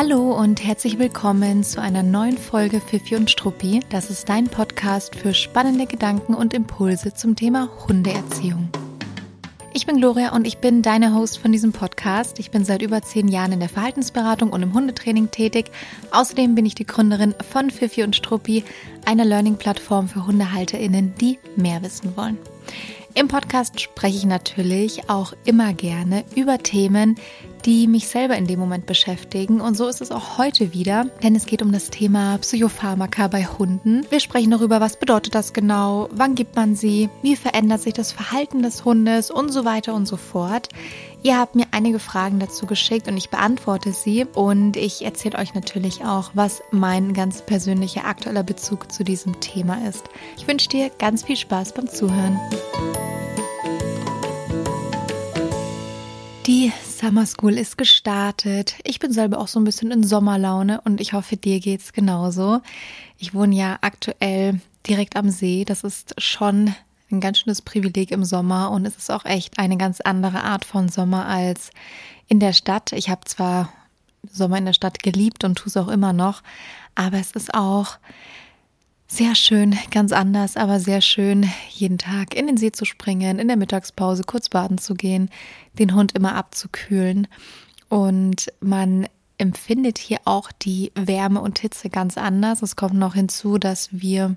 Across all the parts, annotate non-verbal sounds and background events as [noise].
Hallo und herzlich willkommen zu einer neuen Folge Fifi und Struppi. Das ist dein Podcast für spannende Gedanken und Impulse zum Thema Hundeerziehung. Ich bin Gloria und ich bin deine Host von diesem Podcast. Ich bin seit über zehn Jahren in der Verhaltensberatung und im Hundetraining tätig. Außerdem bin ich die Gründerin von Fifi und Struppi, einer Learning-Plattform für HundehalterInnen, die mehr wissen wollen. Im Podcast spreche ich natürlich auch immer gerne über Themen, die mich selber in dem Moment beschäftigen. Und so ist es auch heute wieder, denn es geht um das Thema Psychopharmaka bei Hunden. Wir sprechen darüber, was bedeutet das genau, wann gibt man sie, wie verändert sich das Verhalten des Hundes und so weiter und so fort. Ihr habt mir einige Fragen dazu geschickt und ich beantworte sie und ich erzähle euch natürlich auch, was mein ganz persönlicher aktueller Bezug zu diesem Thema ist. Ich wünsche dir ganz viel Spaß beim Zuhören. Die Summer School ist gestartet. Ich bin selber auch so ein bisschen in Sommerlaune und ich hoffe, dir geht's genauso. Ich wohne ja aktuell direkt am See. Das ist schon ein ganz schönes Privileg im Sommer und es ist auch echt eine ganz andere Art von Sommer als in der Stadt. Ich habe zwar Sommer in der Stadt geliebt und tue es auch immer noch, aber es ist auch sehr schön, ganz anders, aber sehr schön, jeden Tag in den See zu springen, in der Mittagspause kurz baden zu gehen, den Hund immer abzukühlen. Und man empfindet hier auch die Wärme und Hitze ganz anders. Es kommt noch hinzu, dass wir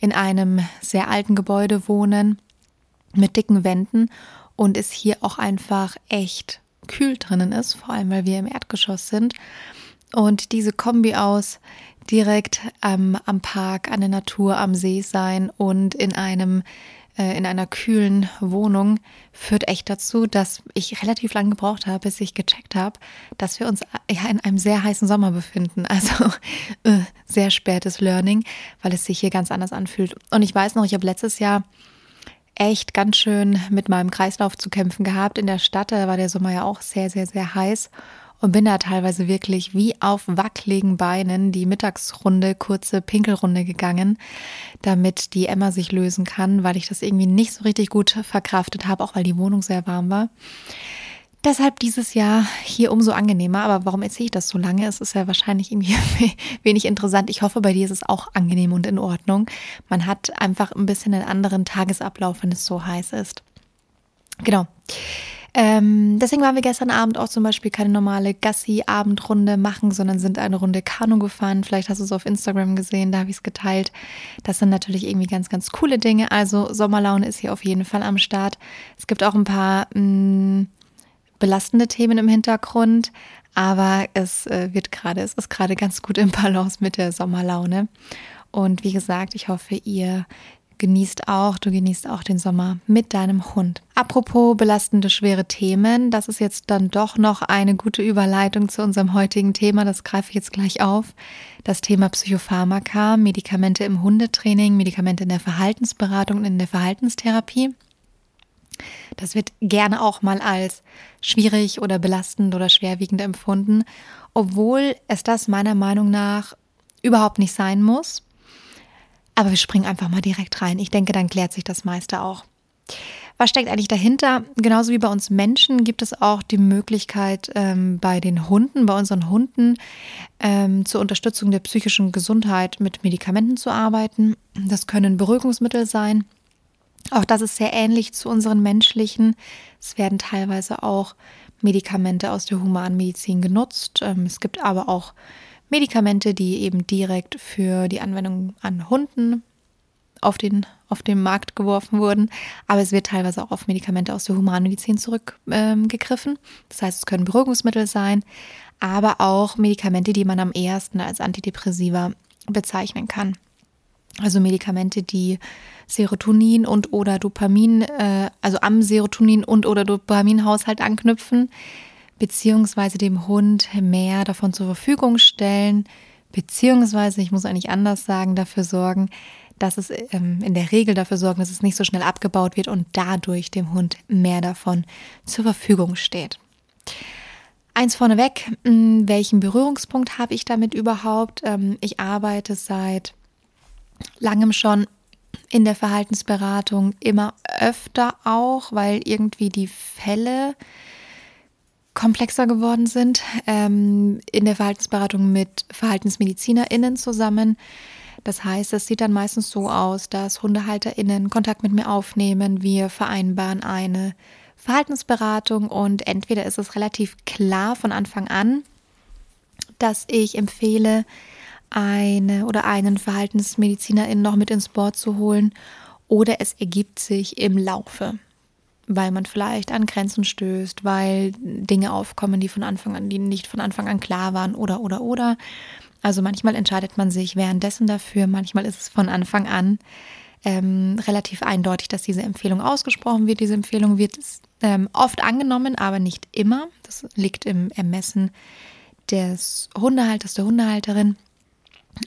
in einem sehr alten Gebäude wohnen mit dicken Wänden und es hier auch einfach echt kühl drinnen ist, vor allem weil wir im Erdgeschoss sind. Und diese Kombi aus direkt ähm, am Park, an der Natur, am See sein und in einem äh, in einer kühlen Wohnung führt echt dazu, dass ich relativ lange gebraucht habe, bis ich gecheckt habe, dass wir uns ja in einem sehr heißen Sommer befinden. [laughs] Also äh, sehr spätes Learning, weil es sich hier ganz anders anfühlt. Und ich weiß noch, ich habe letztes Jahr echt ganz schön mit meinem Kreislauf zu kämpfen gehabt in der Stadt. Da war der Sommer ja auch sehr, sehr, sehr heiß und bin da teilweise wirklich wie auf wackeligen Beinen die Mittagsrunde, kurze Pinkelrunde gegangen, damit die Emma sich lösen kann, weil ich das irgendwie nicht so richtig gut verkraftet habe, auch weil die Wohnung sehr warm war. Deshalb dieses Jahr hier umso angenehmer. Aber warum erzähle ich das so lange? Es ist ja wahrscheinlich irgendwie [laughs] wenig interessant. Ich hoffe, bei dir ist es auch angenehm und in Ordnung. Man hat einfach ein bisschen einen anderen Tagesablauf, wenn es so heiß ist. Genau. Ähm, deswegen waren wir gestern Abend auch zum Beispiel keine normale Gassi-Abendrunde machen, sondern sind eine Runde Kanu gefahren. Vielleicht hast du es auf Instagram gesehen, da habe ich es geteilt. Das sind natürlich irgendwie ganz, ganz coole Dinge. Also Sommerlaune ist hier auf jeden Fall am Start. Es gibt auch ein paar mh, mm, belastende Themen im Hintergrund, aber es äh, wird gerade, es ist gerade ganz gut im Balance mit der Sommerlaune. Und wie gesagt, ich hoffe, ihr genießt auch, du genießt auch den Sommer mit deinem Hund. Apropos belastende, schwere Themen, das ist jetzt dann doch noch eine gute Überleitung zu unserem heutigen Thema, das greife ich jetzt gleich auf. Das Thema Psychopharmaka, Medikamente im Hundetraining, Medikamente in der Verhaltensberatung und in der Verhaltenstherapie. Das wird gerne auch mal als schwierig oder belastend oder schwerwiegend empfunden, obwohl es das meiner Meinung nach überhaupt nicht sein muss. Aber wir springen einfach mal direkt rein. Ich denke, dann klärt sich das meiste auch. Was steckt eigentlich dahinter? Genauso wie bei uns Menschen gibt es auch die Möglichkeit, ähm, bei den Hunden, bei unseren Hunden, ähm, zur Unterstützung der psychischen Gesundheit mit Medikamenten zu arbeiten. Das können Beruhigungsmittel sein. Auch das ist sehr ähnlich zu unseren menschlichen. Es werden teilweise auch Medikamente aus der Humanmedizin genutzt. Ähm, es gibt aber auch Medikamente, die eben direkt für die Anwendung an Hunden auf den, auf den Markt geworfen wurden. Aber es wird teilweise auch auf Medikamente aus der Humanmedizin zurückgegriffen. Ähm, das heißt, es können Beruhigungsmittel sein, aber auch Medikamente, die man am ehesten als Antidepressiva bezeichnen kann. Also Medikamente, die Serotonin und oder Dopamin, äh, also am Serotonin und oder Dopaminhaushalt anknüpfen, beziehungsweise dem Hund mehr davon zur Verfügung stellen, beziehungsweise, ich muss eigentlich anders sagen, dafür sorgen, dass es ähm, in der Regel dafür sorgen, dass es nicht so schnell abgebaut wird und dadurch dem Hund mehr davon zur Verfügung steht. Eins vorneweg, hm, welchen Berührungspunkt habe ich damit überhaupt? Ähm, ich arbeite seit langem schon in der Verhaltensberatung immer öfter auch, weil irgendwie die Fälle komplexer geworden sind, ähm, in der Verhaltensberatung mit VerhaltensmedizinerInnen zusammen. Das heißt, es sieht dann meistens so aus, dass HundehalterInnen Kontakt mit mir aufnehmen. Wir vereinbaren eine Verhaltensberatung und entweder ist es relativ klar von Anfang an, dass ich empfehle, eine oder einen Verhaltensmedizinerin noch mit ins Board zu holen oder es ergibt sich im Laufe, weil man vielleicht an Grenzen stößt, weil Dinge aufkommen, die von Anfang an, die nicht von Anfang an klar waren oder oder oder. Also manchmal entscheidet man sich währenddessen dafür, manchmal ist es von Anfang an ähm, relativ eindeutig, dass diese Empfehlung ausgesprochen wird. Diese Empfehlung wird ähm, oft angenommen, aber nicht immer. Das liegt im Ermessen des Hundehalters, der Hundehalterin.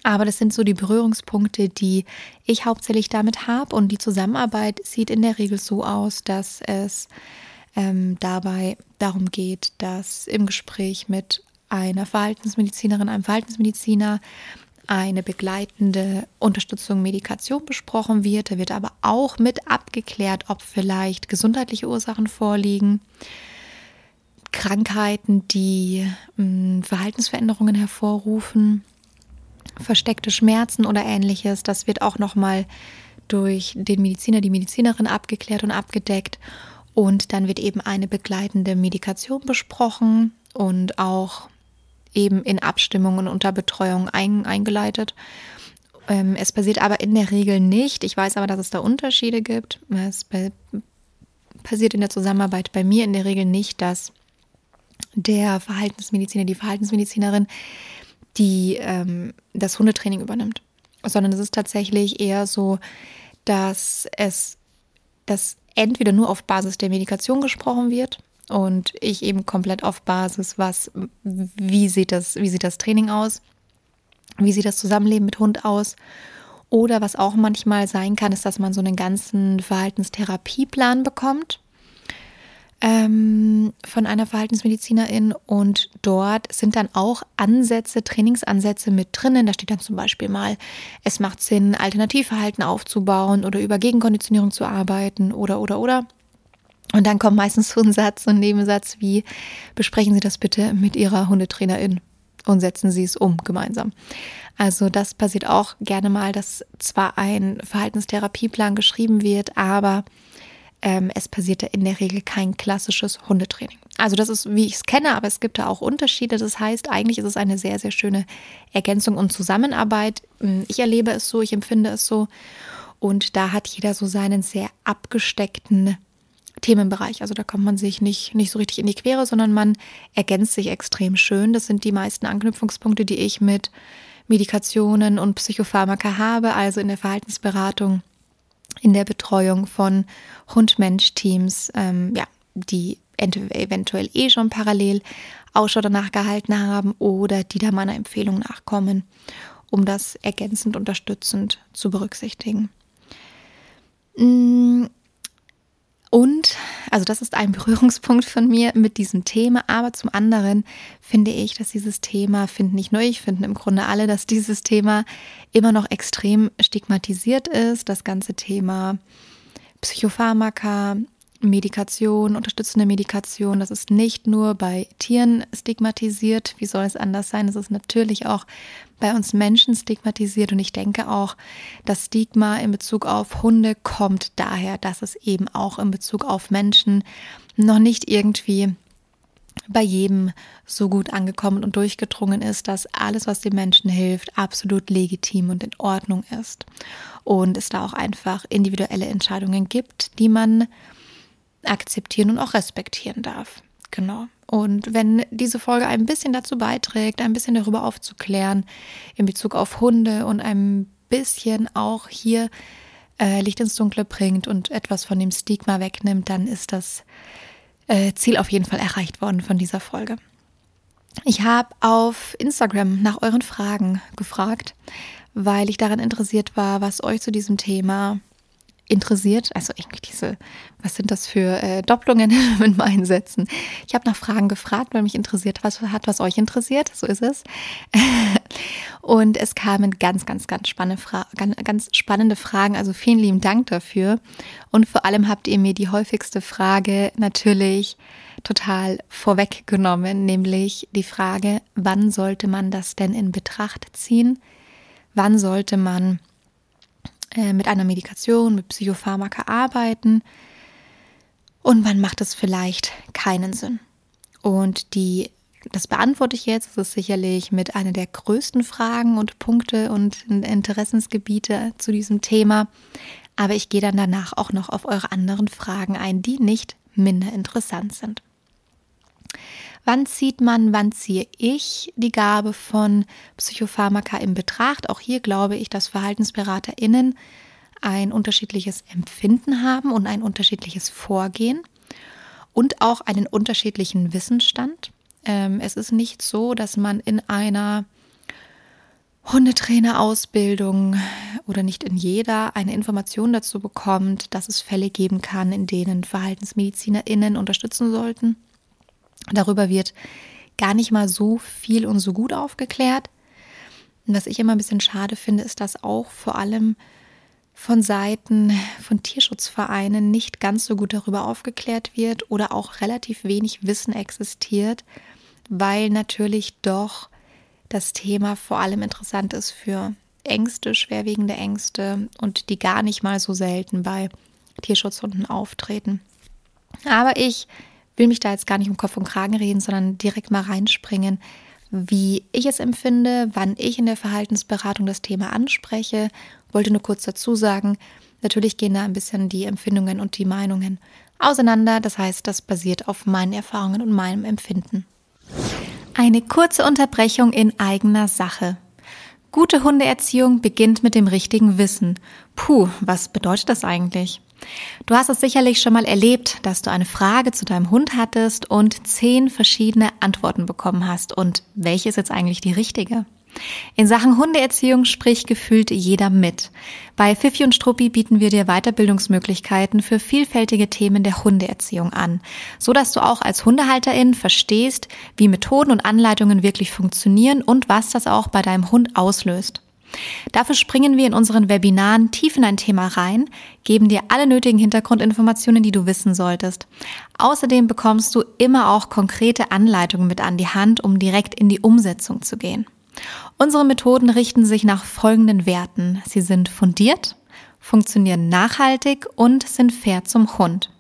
Aber das sind so die Berührungspunkte, die ich hauptsächlich damit habe. Und die Zusammenarbeit sieht in der Regel so aus, dass es ähm, dabei darum geht, dass im Gespräch mit einer Verhaltensmedizinerin, einem Verhaltensmediziner eine begleitende Unterstützung, Medikation besprochen wird. Da wird aber auch mit abgeklärt, ob vielleicht gesundheitliche Ursachen vorliegen, Krankheiten, die mh, hm, Verhaltensveränderungen hervorrufen, versteckte Schmerzen oder ähnliches. Das wird auch nochmal durch den Mediziner, die Medizinerin abgeklärt und abgedeckt. Und dann wird eben eine begleitende Medikation besprochen und auch eben in Abstimmung und unter Betreuung ein, eingeleitet. Ähm, es passiert aber in der Regel nicht. Ich weiß aber, dass es da Unterschiede gibt. Es passiert in der Zusammenarbeit bei mir in der Regel nicht, dass der Verhaltensmediziner, die Verhaltensmedizinerin, die ähm, das Hundetraining übernimmt, sondern es ist tatsächlich eher so, dass es dass entweder nur auf Basis der Medikation gesprochen wird und ich eben komplett auf Basis, was, wie sieht das, wie sieht das Training aus? Wie sieht das Zusammenleben mit Hund aus? Oder was auch manchmal sein kann, ist, dass man so einen ganzen Verhaltenstherapieplan bekommt ähm, von einer Verhaltensmedizinerin und dort sind dann auch Ansätze, Trainingsansätze mit drinnen. Da steht dann zum Beispiel mal, es macht Sinn, Alternativverhalten aufzubauen oder über Gegenkonditionierung zu arbeiten oder oder oder. Und dann kommt meistens so ein Satz, so ein Nebensatz wie, besprechen Sie das bitte mit Ihrer Hundetrainerin und setzen Sie es um gemeinsam. Also das passiert auch gerne mal, dass zwar ein Verhaltenstherapieplan geschrieben wird, aber ähm, es passiert in der Regel kein klassisches Hundetraining. Also das ist, wie ich es kenne, aber es gibt da auch Unterschiede. Das heißt, eigentlich ist es eine sehr, sehr schöne Ergänzung und Zusammenarbeit. Ich erlebe es so, ich empfinde es so. Und da hat jeder so seinen sehr abgesteckten Themenbereich. Also da kommt man sich nicht, nicht so richtig in die Quere, sondern man ergänzt sich extrem schön. Das sind die meisten Anknüpfungspunkte, die ich mit Medikationen und Psychopharmaka habe, also in der Verhaltensberatung, in der Betreuung von Hund-Mensch-Teams, ähm, ja, die eventuell eh schon parallel Ausschau danach gehalten haben oder die da meiner Empfehlung nachkommen, um das ergänzend unterstützend zu berücksichtigen. Und, also das ist ein Berührungspunkt von mir mit diesem Thema, aber zum anderen finde ich, dass dieses Thema, finden nicht nur ich, finden im Grunde alle, dass dieses Thema immer noch extrem stigmatisiert ist. Das ganze Thema Psychopharmaka, Medikation, unterstützende Medikation, das ist nicht nur bei Tieren stigmatisiert, wie soll es anders sein? Es ist natürlich auch bei uns Menschen stigmatisiert und ich denke auch, das Stigma in Bezug auf Hunde kommt daher, dass es eben auch in Bezug auf Menschen noch nicht irgendwie bei jedem so gut angekommen und durchgedrungen ist, dass alles, was dem Menschen hilft, absolut legitim und in Ordnung ist. Und es da auch einfach individuelle Entscheidungen gibt, die man akzeptieren und auch respektieren darf. Genau. Und wenn diese Folge ein bisschen dazu beiträgt, ein bisschen darüber aufzuklären in Bezug auf Hunde und ein bisschen auch hier äh, Licht ins Dunkle bringt und etwas von dem Stigma wegnimmt, dann ist das äh, Ziel auf jeden Fall erreicht worden von dieser Folge. Ich habe auf Instagram nach euren Fragen gefragt, weil ich daran interessiert war, was euch zu diesem Thema interessiert, also irgendwie diese, was sind das für äh, Doppelungen [laughs] mit meinen Sätzen? Ich habe nach Fragen gefragt, weil mich interessiert was hat, was euch interessiert, so ist es. [laughs] Und es kamen ganz, ganz, ganz spannende, Fra ganz, ganz spannende Fragen, also vielen lieben Dank dafür. Und vor allem habt ihr mir die häufigste Frage natürlich total vorweggenommen, nämlich die Frage, wann sollte man das denn in Betracht ziehen? Wann sollte man äh, mit einer Medikation, mit Psychopharmaka arbeiten und wann macht es vielleicht keinen Sinn. Und die, das beantworte ich jetzt, das ist sicherlich mit einer der größten Fragen und Punkte und Interessensgebiete zu diesem Thema. Aber ich gehe dann danach auch noch auf eure anderen Fragen ein, die nicht minder interessant sind. Wann zieht man, wann ziehe ich die Gabe von Psychopharmaka in Betracht? Auch hier glaube ich, dass VerhaltensberaterInnen ein unterschiedliches Empfinden haben und ein unterschiedliches Vorgehen und auch einen unterschiedlichen Wissensstand. Ähm, es ist nicht so, dass man in einer Hundetrainerausbildung oder nicht in jeder eine Information dazu bekommt, dass es Fälle geben kann, in denen VerhaltensmedizinerInnen unterstützen sollten. Darüber wird gar nicht mal so viel und so gut aufgeklärt. Und was ich immer ein bisschen schade finde, ist, dass auch vor allem von Seiten von Tierschutzvereinen nicht ganz so gut darüber aufgeklärt wird oder auch relativ wenig Wissen existiert, weil natürlich doch das Thema vor allem interessant ist für Ängste, schwerwiegende Ängste und die gar nicht mal so selten bei Tierschutzhunden auftreten. Aber ich will mich da jetzt gar nicht um Kopf und Kragen reden, sondern direkt mal reinspringen, wie ich es empfinde, wann ich in der Verhaltensberatung das Thema anspreche. Wollte nur kurz dazu sagen, natürlich gehen da ein bisschen die Empfindungen und die Meinungen auseinander. Das heißt, das basiert auf meinen Erfahrungen und meinem Empfinden. Eine kurze Unterbrechung in eigener Sache. Gute Hundeerziehung beginnt mit dem richtigen Wissen. Puh, was bedeutet das eigentlich? Du hast es sicherlich schon mal erlebt, dass du eine Frage zu deinem Hund hattest und zehn verschiedene Antworten bekommen hast. Und welche ist jetzt eigentlich die richtige? In Sachen Hundeerziehung spricht gefühlt jeder mit. Bei Fifi und Struppi bieten wir dir Weiterbildungsmöglichkeiten für vielfältige Themen der Hundeerziehung an, so dass du auch als Hundehalterin verstehst, wie Methoden und Anleitungen wirklich funktionieren und was das auch bei deinem Hund auslöst. Dafür springen wir in unseren Webinaren tief in ein Thema rein, geben dir alle nötigen Hintergrundinformationen, die du wissen solltest. Außerdem bekommst du immer auch konkrete Anleitungen mit an die Hand, um direkt in die Umsetzung zu gehen. Unsere Methoden richten sich nach folgenden Werten. Sie sind fundiert, funktionieren nachhaltig und sind fair zum Hund.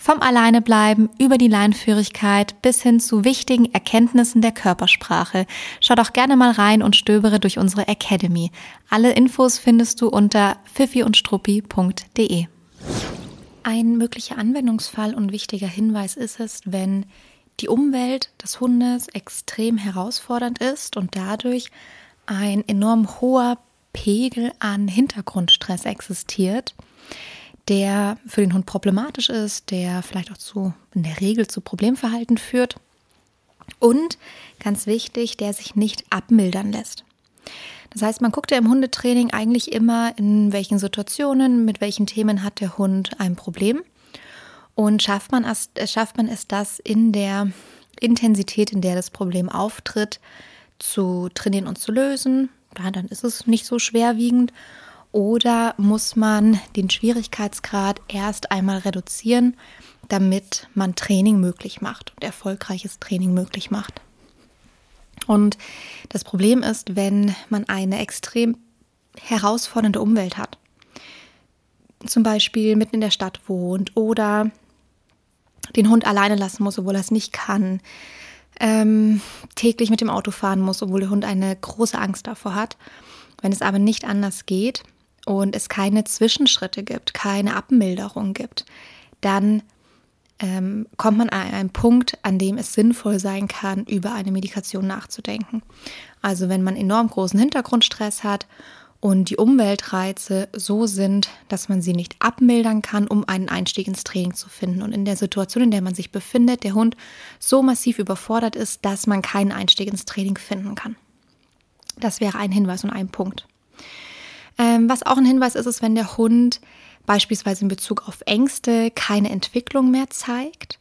Vom Alleinebleiben über die Leinführigkeit bis hin zu wichtigen Erkenntnissen der Körpersprache. Schau doch gerne mal rein und stöbere durch unsere Academy. Alle Infos findest du unter pfiffiundstruppi.de. Ein möglicher Anwendungsfall und wichtiger Hinweis ist es, wenn die Umwelt des Hundes extrem herausfordernd ist und dadurch ein enorm hoher Pegel an Hintergrundstress existiert der für den Hund problematisch ist, der vielleicht auch zu, in der Regel zu Problemverhalten führt und ganz wichtig, der sich nicht abmildern lässt. Das heißt, man guckt ja im Hundetraining eigentlich immer, in welchen Situationen, mit welchen Themen hat der Hund ein Problem und schafft man es, schafft man es das in der Intensität, in der das Problem auftritt, zu trainieren und zu lösen. Dann ist es nicht so schwerwiegend oder muss man den Schwierigkeitsgrad erst einmal reduzieren, damit man Training möglich macht und erfolgreiches Training möglich macht? Und das Problem ist, wenn man eine extrem herausfordernde Umwelt hat, zum Beispiel mitten in der Stadt wohnt oder den Hund alleine lassen muss, obwohl er es nicht kann, ähm, täglich mit dem Auto fahren muss, obwohl der Hund eine große Angst davor hat. Wenn es aber nicht anders geht, und es keine Zwischenschritte gibt, keine Abmilderung gibt, dann ähm, kommt man an einen Punkt, an dem es sinnvoll sein kann, über eine Medikation nachzudenken. Also wenn man enorm großen Hintergrundstress hat und die Umweltreize so sind, dass man sie nicht abmildern kann, um einen Einstieg ins Training zu finden. Und in der Situation, in der man sich befindet, der Hund so massiv überfordert ist, dass man keinen Einstieg ins Training finden kann. Das wäre ein Hinweis und ein Punkt. Ähm, was auch ein Hinweis ist, ist, wenn der Hund beispielsweise in Bezug auf Ängste keine Entwicklung mehr zeigt,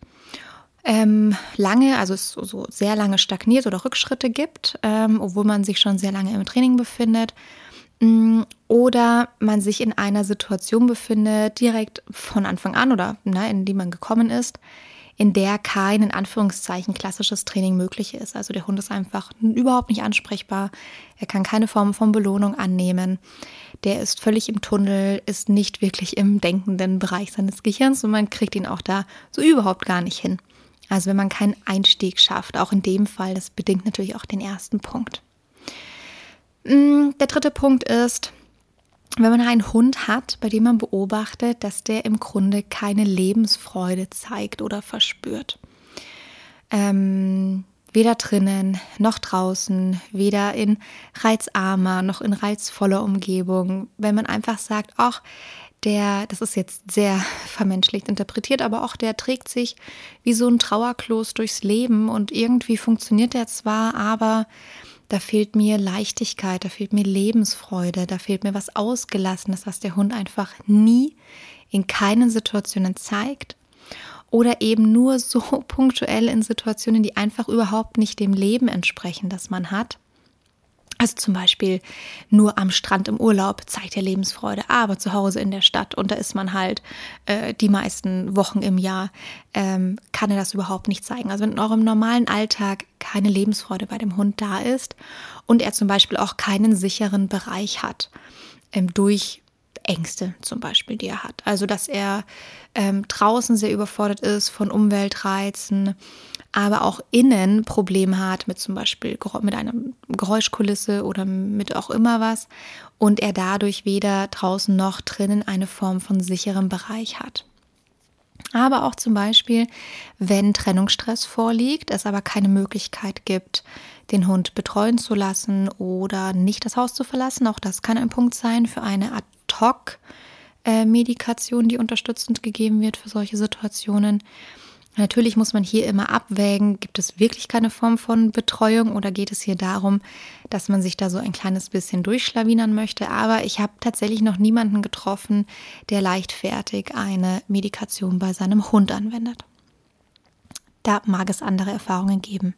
ähm, lange, also so sehr lange stagniert oder Rückschritte gibt, ähm, obwohl man sich schon sehr lange im Training befindet. Mm, oder man sich in einer Situation befindet, direkt von Anfang an oder ne, in die man gekommen ist, in der kein in Anführungszeichen klassisches Training möglich ist. Also der Hund ist einfach überhaupt nicht ansprechbar. Er kann keine Form von Belohnung annehmen. Der ist völlig im Tunnel, ist nicht wirklich im denkenden Bereich seines Gehirns und man kriegt ihn auch da so überhaupt gar nicht hin. Also wenn man keinen Einstieg schafft, auch in dem Fall, das bedingt natürlich auch den ersten Punkt. Mm, der dritte Punkt ist, wenn man einen Hund hat, bei dem man beobachtet, dass der im Grunde keine Lebensfreude zeigt oder verspürt. Ähm, weder drinnen noch draußen, weder in reizarmer noch in reizvoller Umgebung. Wenn man einfach sagt, ach, der, das ist jetzt sehr [laughs] vermenschlicht interpretiert, aber auch der trägt sich wie so ein Trauerklos durchs Leben und irgendwie funktioniert er zwar, aber da fehlt mir Leichtigkeit, da fehlt mir Lebensfreude, da fehlt mir was Ausgelassenes, was der Hund einfach nie in keinen Situationen zeigt oder eben nur so [laughs] punktuell in Situationen, die einfach überhaupt nicht dem Leben entsprechen, das man hat. Also zum Beispiel nur am Strand im Urlaub zeigt er Lebensfreude, aber zu Hause in der Stadt und da ist man halt äh, die meisten Wochen im Jahr, ähm, kann er das überhaupt nicht zeigen. Also wenn in eurem normalen Alltag keine Lebensfreude bei dem Hund da ist und er zum Beispiel auch keinen sicheren Bereich hat ähm, durch Ängste zum Beispiel, die er hat. Also dass er ähm, draußen sehr überfordert ist von Umweltreizen, aber auch innen Probleme hat mit zum Beispiel mit einer Geräuschkulisse oder mit auch immer was und er dadurch weder draußen noch drinnen eine Form von sicherem Bereich hat. Aber auch zum Beispiel, wenn Trennungsstress vorliegt, es aber keine Möglichkeit gibt, den Hund betreuen zu lassen oder nicht das Haus zu verlassen. Auch das kann ein Punkt sein für eine Ad-Hoc-Medikation, äh, die unterstützend gegeben wird für solche Situationen. Natürlich muss man hier immer abwägen, gibt es wirklich keine Form von Betreuung oder geht es hier darum, dass man sich da so ein kleines bisschen durchschlawinern möchte. Aber ich habe tatsächlich noch niemanden getroffen, der leichtfertig eine Medikation bei seinem Hund anwendet. Da mag es andere Erfahrungen geben.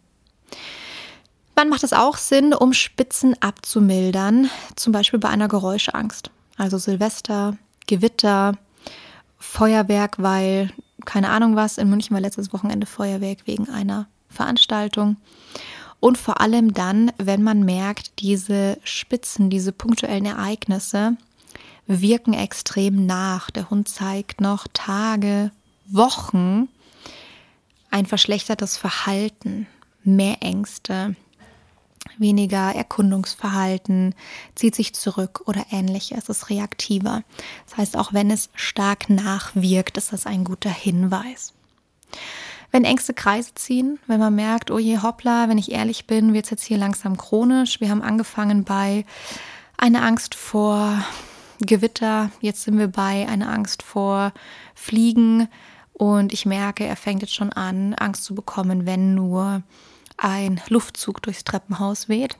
Wann macht es auch Sinn, um Spitzen abzumildern, zum Beispiel bei einer Geräuschangst? Also Silvester, Gewitter, Feuerwerk, weil keine Ahnung was. In München war letztes Wochenende Feuerwerk wegen einer Veranstaltung. Und vor allem dann, wenn man merkt, diese Spitzen, diese punktuellen Ereignisse wirken extrem nach. Der Hund zeigt noch Tage, Wochen ein verschlechtertes Verhalten, mehr Ängste, weniger Erkundungsverhalten, zieht sich zurück oder ähnliches, es ist reaktiver. Das heißt, auch wenn es stark nachwirkt, ist das ein guter Hinweis. Wenn Ängste Kreise ziehen, wenn man merkt, oh je hoppla, wenn ich ehrlich bin, wird es jetzt hier langsam chronisch. Wir haben angefangen bei einer Angst vor Gewitter, jetzt sind wir bei einer Angst vor Fliegen und ich merke, er fängt jetzt schon an, Angst zu bekommen, wenn nur ein Luftzug durchs Treppenhaus weht.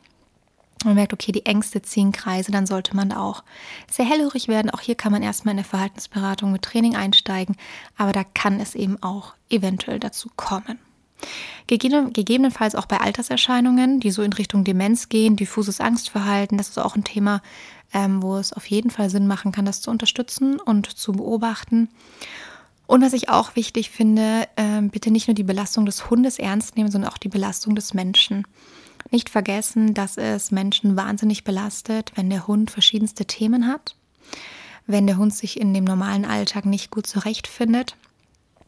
Man merkt, okay, die Ängste ziehen Kreise, dann sollte man auch sehr hellhörig werden. Auch hier kann man erstmal in der Verhaltensberatung mit Training einsteigen, aber da kann es eben auch eventuell dazu kommen. Gegebenenfalls auch bei Alterserscheinungen, die so in Richtung Demenz gehen, diffuses Angstverhalten, das ist auch ein Thema, ähm, wo es auf jeden Fall Sinn machen kann, das zu unterstützen und zu beobachten. Und was ich auch wichtig finde, äh, bitte nicht nur die Belastung des Hundes ernst nehmen, sondern auch die Belastung des Menschen. Nicht vergessen, dass es Menschen wahnsinnig belastet, wenn der Hund verschiedenste Themen hat, wenn der Hund sich in dem normalen Alltag nicht gut zurechtfindet,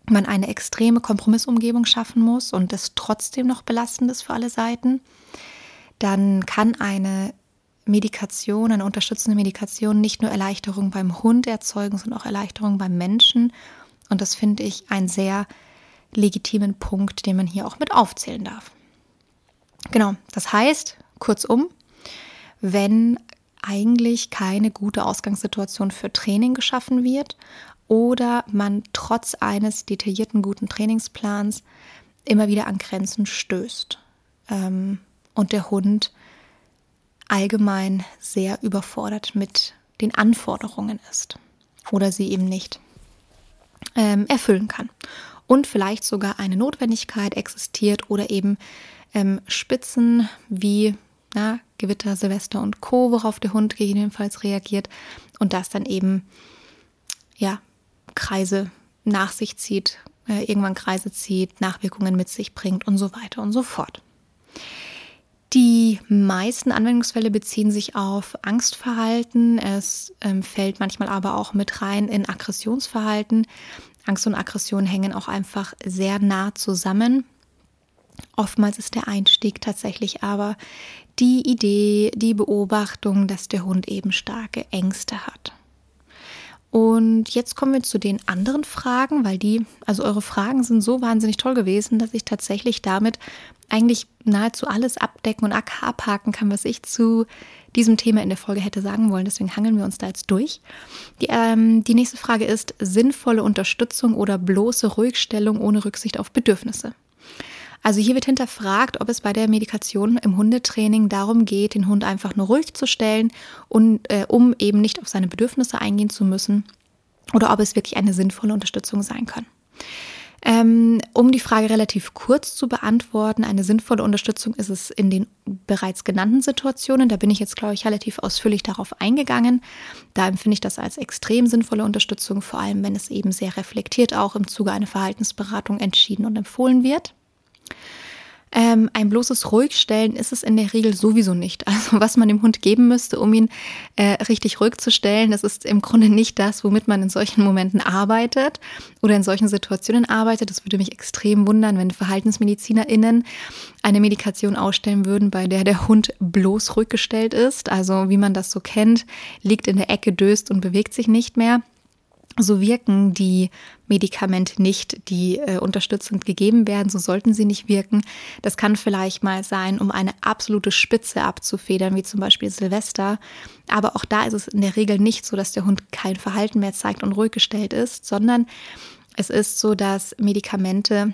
man eine extreme Kompromissumgebung schaffen muss und es trotzdem noch belastend ist für alle Seiten, dann kann eine Medikation, eine unterstützende Medikation nicht nur Erleichterung beim Hund erzeugen, sondern auch Erleichterung beim Menschen und das finde ich einen sehr legitimen Punkt, den man hier auch mit aufzählen darf. Genau, das heißt, kurzum, wenn eigentlich keine gute Ausgangssituation für Training geschaffen wird oder man trotz eines detaillierten guten Trainingsplans immer wieder an Grenzen stößt ähm, und der Hund allgemein sehr überfordert mit den Anforderungen ist. oder sie eben nicht ähm, erfüllen kann. Und vielleicht sogar eine Notwendigkeit existiert oder eben ähm, Spitzen wie na, Gewitter, Silvester und Co., worauf der Hund gegebenenfalls reagiert und das dann eben ja Kreise nach sich zieht, äh, irgendwann Kreise zieht, Nachwirkungen mit sich bringt und so weiter und so fort. Die meisten Anwendungsfälle beziehen sich auf Angstverhalten. Es ähm, fällt manchmal aber auch mit rein in Aggressionsverhalten. Angst und Aggression hängen auch einfach sehr nah zusammen. Oftmals ist der Einstieg tatsächlich aber die Idee, die Beobachtung, dass der Hund eben starke Ängste hat. Und jetzt kommen wir zu den anderen Fragen, weil die, also eure Fragen sind so wahnsinnig toll gewesen, dass ich tatsächlich damit eigentlich nahezu alles abdecken und abhaken kann, was ich zu diesem Thema in der Folge hätte sagen wollen. Deswegen hangeln wir uns da jetzt durch. Die, ähm, die nächste Frage ist sinnvolle Unterstützung oder bloße Ruhigstellung ohne Rücksicht auf Bedürfnisse. Also hier wird hinterfragt, ob es bei der Medikation im Hundetraining darum geht, den Hund einfach nur ruhig zu stellen und äh, um eben nicht auf seine Bedürfnisse eingehen zu müssen oder ob es wirklich eine sinnvolle Unterstützung sein kann. Ähm, um die Frage relativ kurz zu beantworten, eine sinnvolle Unterstützung ist es in den bereits genannten Situationen. Da bin ich jetzt, glaube ich, relativ ausführlich darauf eingegangen. Da empfinde ich das als extrem sinnvolle Unterstützung, vor allem wenn es eben sehr reflektiert auch im Zuge einer Verhaltensberatung entschieden und empfohlen wird. Ähm, ein bloßes Ruhigstellen ist es in der Regel sowieso nicht. [laughs] Also was man dem Hund geben müsste, um ihn äh, richtig ruhig zu stellen, das ist im Grunde nicht das, womit man in solchen Momenten arbeitet oder in solchen Situationen arbeitet. Das würde mich extrem wundern, wenn VerhaltensmedizinerInnen eine Medikation ausstellen würden, bei der der Hund bloß ruhig gestellt ist. Also wie man das so kennt, liegt in der Ecke, döst und bewegt sich nicht mehr so wirken die Medikamente nicht, die äh, unterstützend gegeben werden, so sollten sie nicht wirken. Das kann vielleicht mal sein, um eine absolute Spitze abzufedern, wie zum Beispiel Silvester. Aber auch da ist es in der Regel nicht so, dass der Hund kein Verhalten mehr zeigt und ruhig gestellt ist, sondern es ist so, dass Medikamente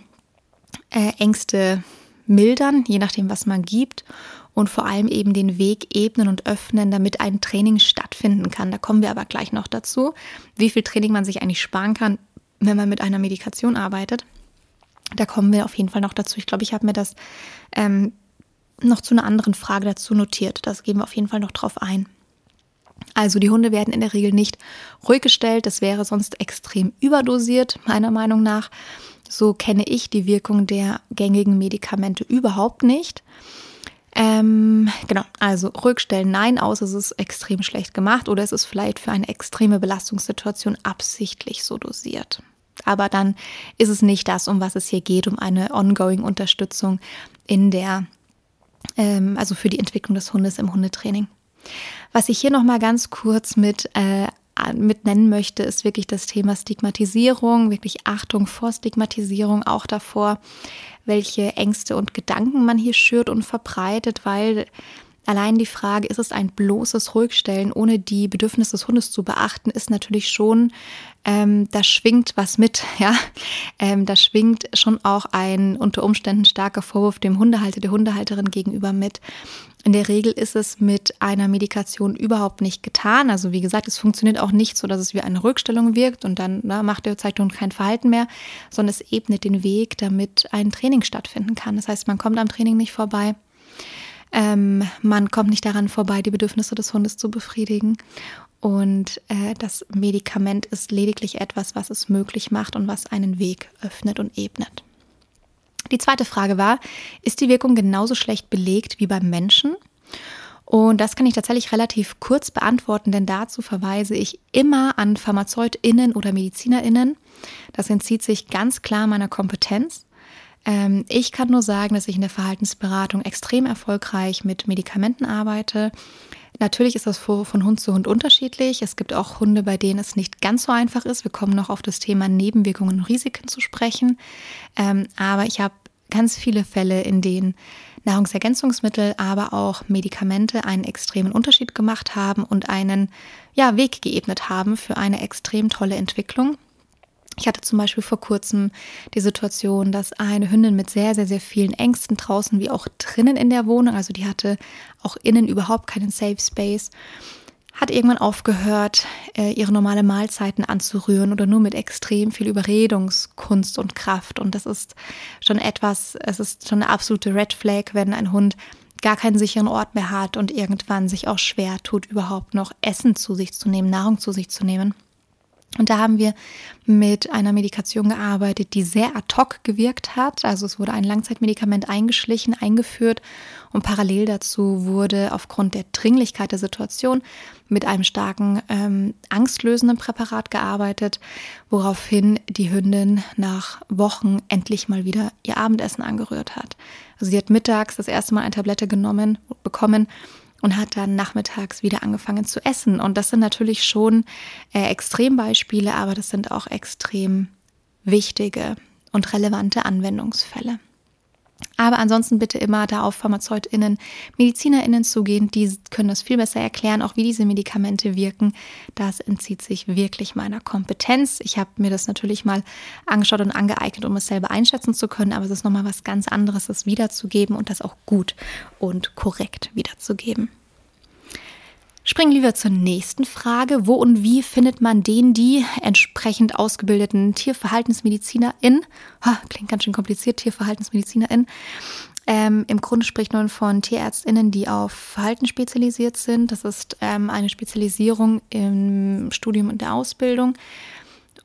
äh, Ängste mildern, je nachdem, was man gibt und vor allem eben den Weg ebnen und öffnen, damit ein Training stattfinden kann. Da kommen wir aber gleich noch dazu, wie viel Training man sich eigentlich sparen kann, wenn man mit einer Medikation arbeitet. Da kommen wir auf jeden Fall noch dazu. Ich glaube, ich habe mir das ähm, noch zu einer anderen Frage dazu notiert. Das gehen wir auf jeden Fall noch drauf ein. Also die Hunde werden in der Regel nicht ruhig gestellt. Das wäre sonst extrem überdosiert, meiner Meinung nach. So kenne ich die Wirkung der gängigen Medikamente überhaupt nicht. Ähm, genau, also Rückstellen nein, außer es ist extrem schlecht gemacht oder es ist vielleicht für eine extreme Belastungssituation absichtlich so dosiert. Aber dann ist es nicht das, um was es hier geht, um eine ongoing Unterstützung in der, ähm, also für die Entwicklung des Hundes im Hundetraining. Was ich hier nochmal ganz kurz mit äh, mit nennen möchte, ist wirklich das Thema Stigmatisierung, wirklich Achtung vor Stigmatisierung, auch davor, welche Ängste und Gedanken man hier schürt und verbreitet, weil allein die Frage, ist es ein bloßes Ruhigstellen, ohne die Bedürfnisse des Hundes zu beachten, ist natürlich schon, ähm, da schwingt was mit, [laughs] ja. Ähm, da schwingt schon auch ein unter Umständen starker Vorwurf dem Hundehalter, der Hundehalterin gegenüber mit. In der Regel ist es mit einer Medikation überhaupt nicht getan. Also wie gesagt, es funktioniert auch nicht so, dass es wie eine Rückstellung wirkt und dann na, macht der Zeitpunkt kein Verhalten mehr, sondern es ebnet den Weg, damit ein Training stattfinden kann. Das heißt, man kommt am Training nicht vorbei. Ähm, man kommt nicht daran vorbei, die Bedürfnisse des Hundes zu befriedigen. Und äh, das Medikament ist lediglich etwas, was es möglich macht und was einen Weg öffnet und ebnet. Die zweite Frage war, ist die Wirkung genauso schlecht belegt wie beim Menschen? Und das kann ich tatsächlich relativ kurz beantworten, denn dazu verweise ich immer an PharmazeutInnen oder MedizinerInnen. Das entzieht sich ganz klar meiner Kompetenz. Ähm, ich kann nur sagen, dass ich in der Verhaltensberatung extrem erfolgreich mit Medikamenten arbeite. Natürlich ist das von Hund zu Hund unterschiedlich. Es gibt auch Hunde, bei denen es nicht ganz so einfach ist. Wir kommen noch auf das Thema Nebenwirkungen und Risiken zu sprechen. Ähm, aber ich habe ganz viele Fälle, in denen Nahrungsergänzungsmittel, aber auch Medikamente einen extremen Unterschied gemacht haben und einen ja, Weg geebnet haben für eine extrem tolle Entwicklung. Ich hatte zum Beispiel vor kurzem die Situation, dass eine Hündin mit sehr, sehr, sehr vielen Ängsten draußen wie auch drinnen in der Wohnung, also die hatte auch innen überhaupt keinen Safe Space, hat irgendwann aufgehört, äh, ihre normale Mahlzeiten anzurühren oder nur mit extrem viel Überredungskunst und Kraft. Und das ist schon etwas, es ist schon eine absolute Red Flag, wenn ein Hund gar keinen sicheren Ort mehr hat und irgendwann sich auch schwer tut, überhaupt noch Essen zu sich zu nehmen, Nahrung zu sich zu nehmen. Und da haben wir mit einer Medikation gearbeitet, die sehr ad hoc gewirkt hat. Also es wurde ein Langzeitmedikament eingeschlichen, eingeführt und parallel dazu wurde aufgrund der Dringlichkeit der Situation mit einem starken ähm, angstlösenden Präparat gearbeitet, woraufhin die Hündin nach Wochen endlich mal wieder ihr Abendessen angerührt hat. Also sie hat mittags das erste Mal eine Tablette genommen, bekommen und hat dann nachmittags wieder angefangen zu essen. Und das sind natürlich schon äh, Extrembeispiele, aber das sind auch extrem wichtige und relevante Anwendungsfälle. Aber ansonsten bitte immer da auf PharmazeutInnen, MedizinerInnen zugehen. Die können das viel besser erklären, auch wie diese Medikamente wirken. Das entzieht sich wirklich meiner Kompetenz. Ich habe mir das natürlich mal angeschaut und angeeignet, um es selber einschätzen zu können. Aber es ist nochmal was ganz anderes, es wiederzugeben und das auch gut und korrekt wiederzugeben. Springen wir zur nächsten Frage. Wo und wie findet man den, die entsprechend ausgebildeten TierverhaltensmedizinerInnen, ha, klingt ganz schön kompliziert, TierverhaltensmedizinerInnen, ähm, Im Grunde spricht man von TierärztInnen, die auf Verhalten spezialisiert sind. Das ist ähm, eine Spezialisierung im Studium und der Ausbildung.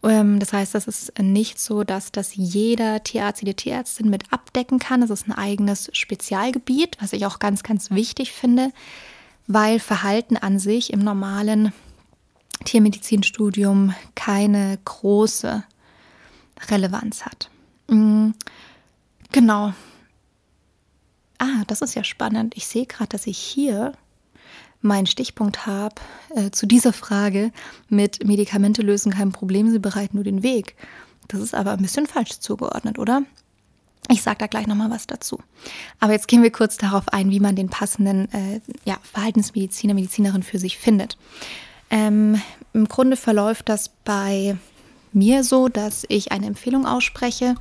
Ähm, das heißt, das ist nicht so, dass das jeder Tierarzt, jede Tierärztin mit abdecken kann. Das ist ein eigenes Spezialgebiet, was ich auch ganz, ganz wichtig finde weil Verhalten an sich im normalen Tiermedizinstudium keine große Relevanz hat. Mm, genau. Ah, das ist ja spannend. Ich sehe gerade, dass ich hier meinen Stichpunkt habe äh, zu dieser Frage mit Medikamente lösen kein Problem, sie bereiten nur den Weg. Das ist aber ein bisschen falsch zugeordnet, oder? Ich sage da gleich nochmal was dazu. Aber jetzt gehen wir kurz darauf ein, wie man den passenden äh, ja, Verhaltensmediziner, Medizinerin für sich findet. Ähm, Im Grunde verläuft das bei mir so, dass ich eine Empfehlung ausspreche,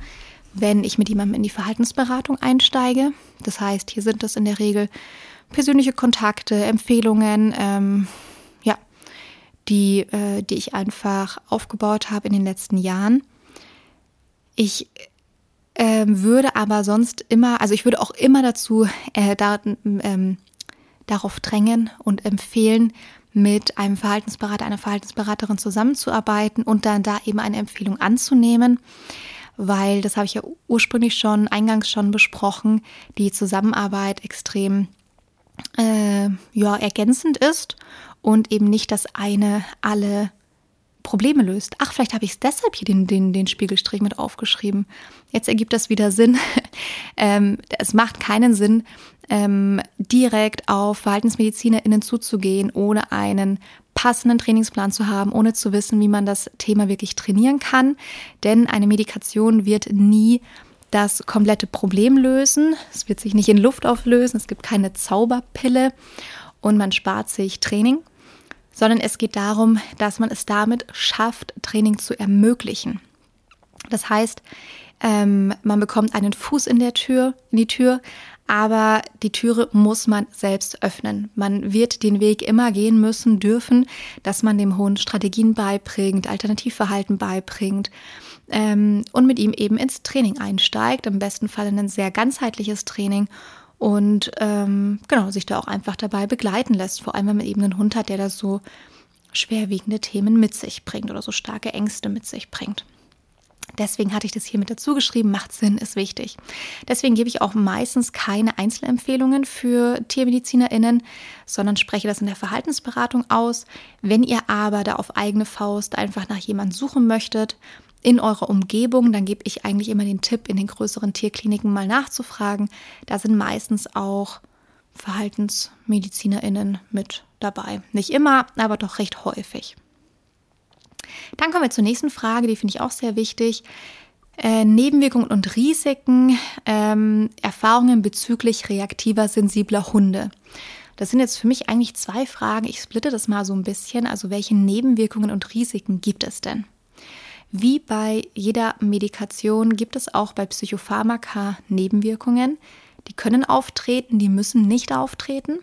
wenn ich mit jemandem in die Verhaltensberatung einsteige. Das heißt, hier sind das in der Regel persönliche Kontakte, Empfehlungen, ähm, ja, die, äh, die ich einfach aufgebaut habe in den letzten Jahren. Ich ähm, würde aber sonst immer, also ich würde auch immer dazu äh, da, ähm, darauf drängen und empfehlen, mit einem Verhaltensberater, einer Verhaltensberaterin zusammenzuarbeiten und dann da eben eine Empfehlung anzunehmen, weil das habe ich ja ursprünglich schon, eingangs schon besprochen, die Zusammenarbeit extrem äh, ja, ergänzend ist und eben nicht das eine alle Probleme löst. Ach, vielleicht habe ich es deshalb hier den, den, den Spiegelstrich mit aufgeschrieben. Jetzt ergibt das wieder Sinn. [laughs] ähm, es macht keinen Sinn, ähm, direkt auf VerhaltensmedizinerInnen zuzugehen, ohne einen passenden Trainingsplan zu haben, ohne zu wissen, wie man das Thema wirklich trainieren kann. Denn eine Medikation wird nie das komplette Problem lösen. Es wird sich nicht in Luft auflösen. Es gibt keine Zauberpille und man spart sich Training sondern es geht darum, dass man es damit schafft, Training zu ermöglichen. Das heißt, ähm, man bekommt einen Fuß in der Tür, in die Tür, aber die Türe muss man selbst öffnen. Man wird den Weg immer gehen müssen, dürfen, dass man dem Hund Strategien beibringt, Alternativverhalten beibringt ähm, und mit ihm eben ins Training einsteigt. Im besten Fall in ein sehr ganzheitliches Training und ähm, genau, sich da auch einfach dabei begleiten lässt. Vor allem, wenn man eben einen Hund hat, der da so schwerwiegende Themen mit sich bringt oder so starke Ängste mit sich bringt. Deswegen hatte ich das hier mit dazu geschrieben. Macht Sinn, ist wichtig. Deswegen gebe ich auch meistens keine Einzelempfehlungen für TiermedizinerInnen, sondern spreche das in der Verhaltensberatung aus. Wenn ihr aber da auf eigene Faust einfach nach jemandem suchen möchtet, in eurer Umgebung, dann gebe ich eigentlich immer den Tipp, in den größeren Tierkliniken mal nachzufragen. Da sind meistens auch VerhaltensmedizinerInnen mit dabei. Nicht immer, aber doch recht häufig. Dann kommen wir zur nächsten Frage, die finde ich auch sehr wichtig. Äh, Nebenwirkungen und Risiken, ähm, Erfahrungen bezüglich reaktiver, sensibler Hunde. Das sind jetzt für mich eigentlich zwei Fragen. Ich splitte das mal so ein bisschen. Also welche Nebenwirkungen und Risiken gibt es denn? Wie bei jeder Medikation gibt es auch bei Psychopharmaka Nebenwirkungen. Die können auftreten, die müssen nicht auftreten.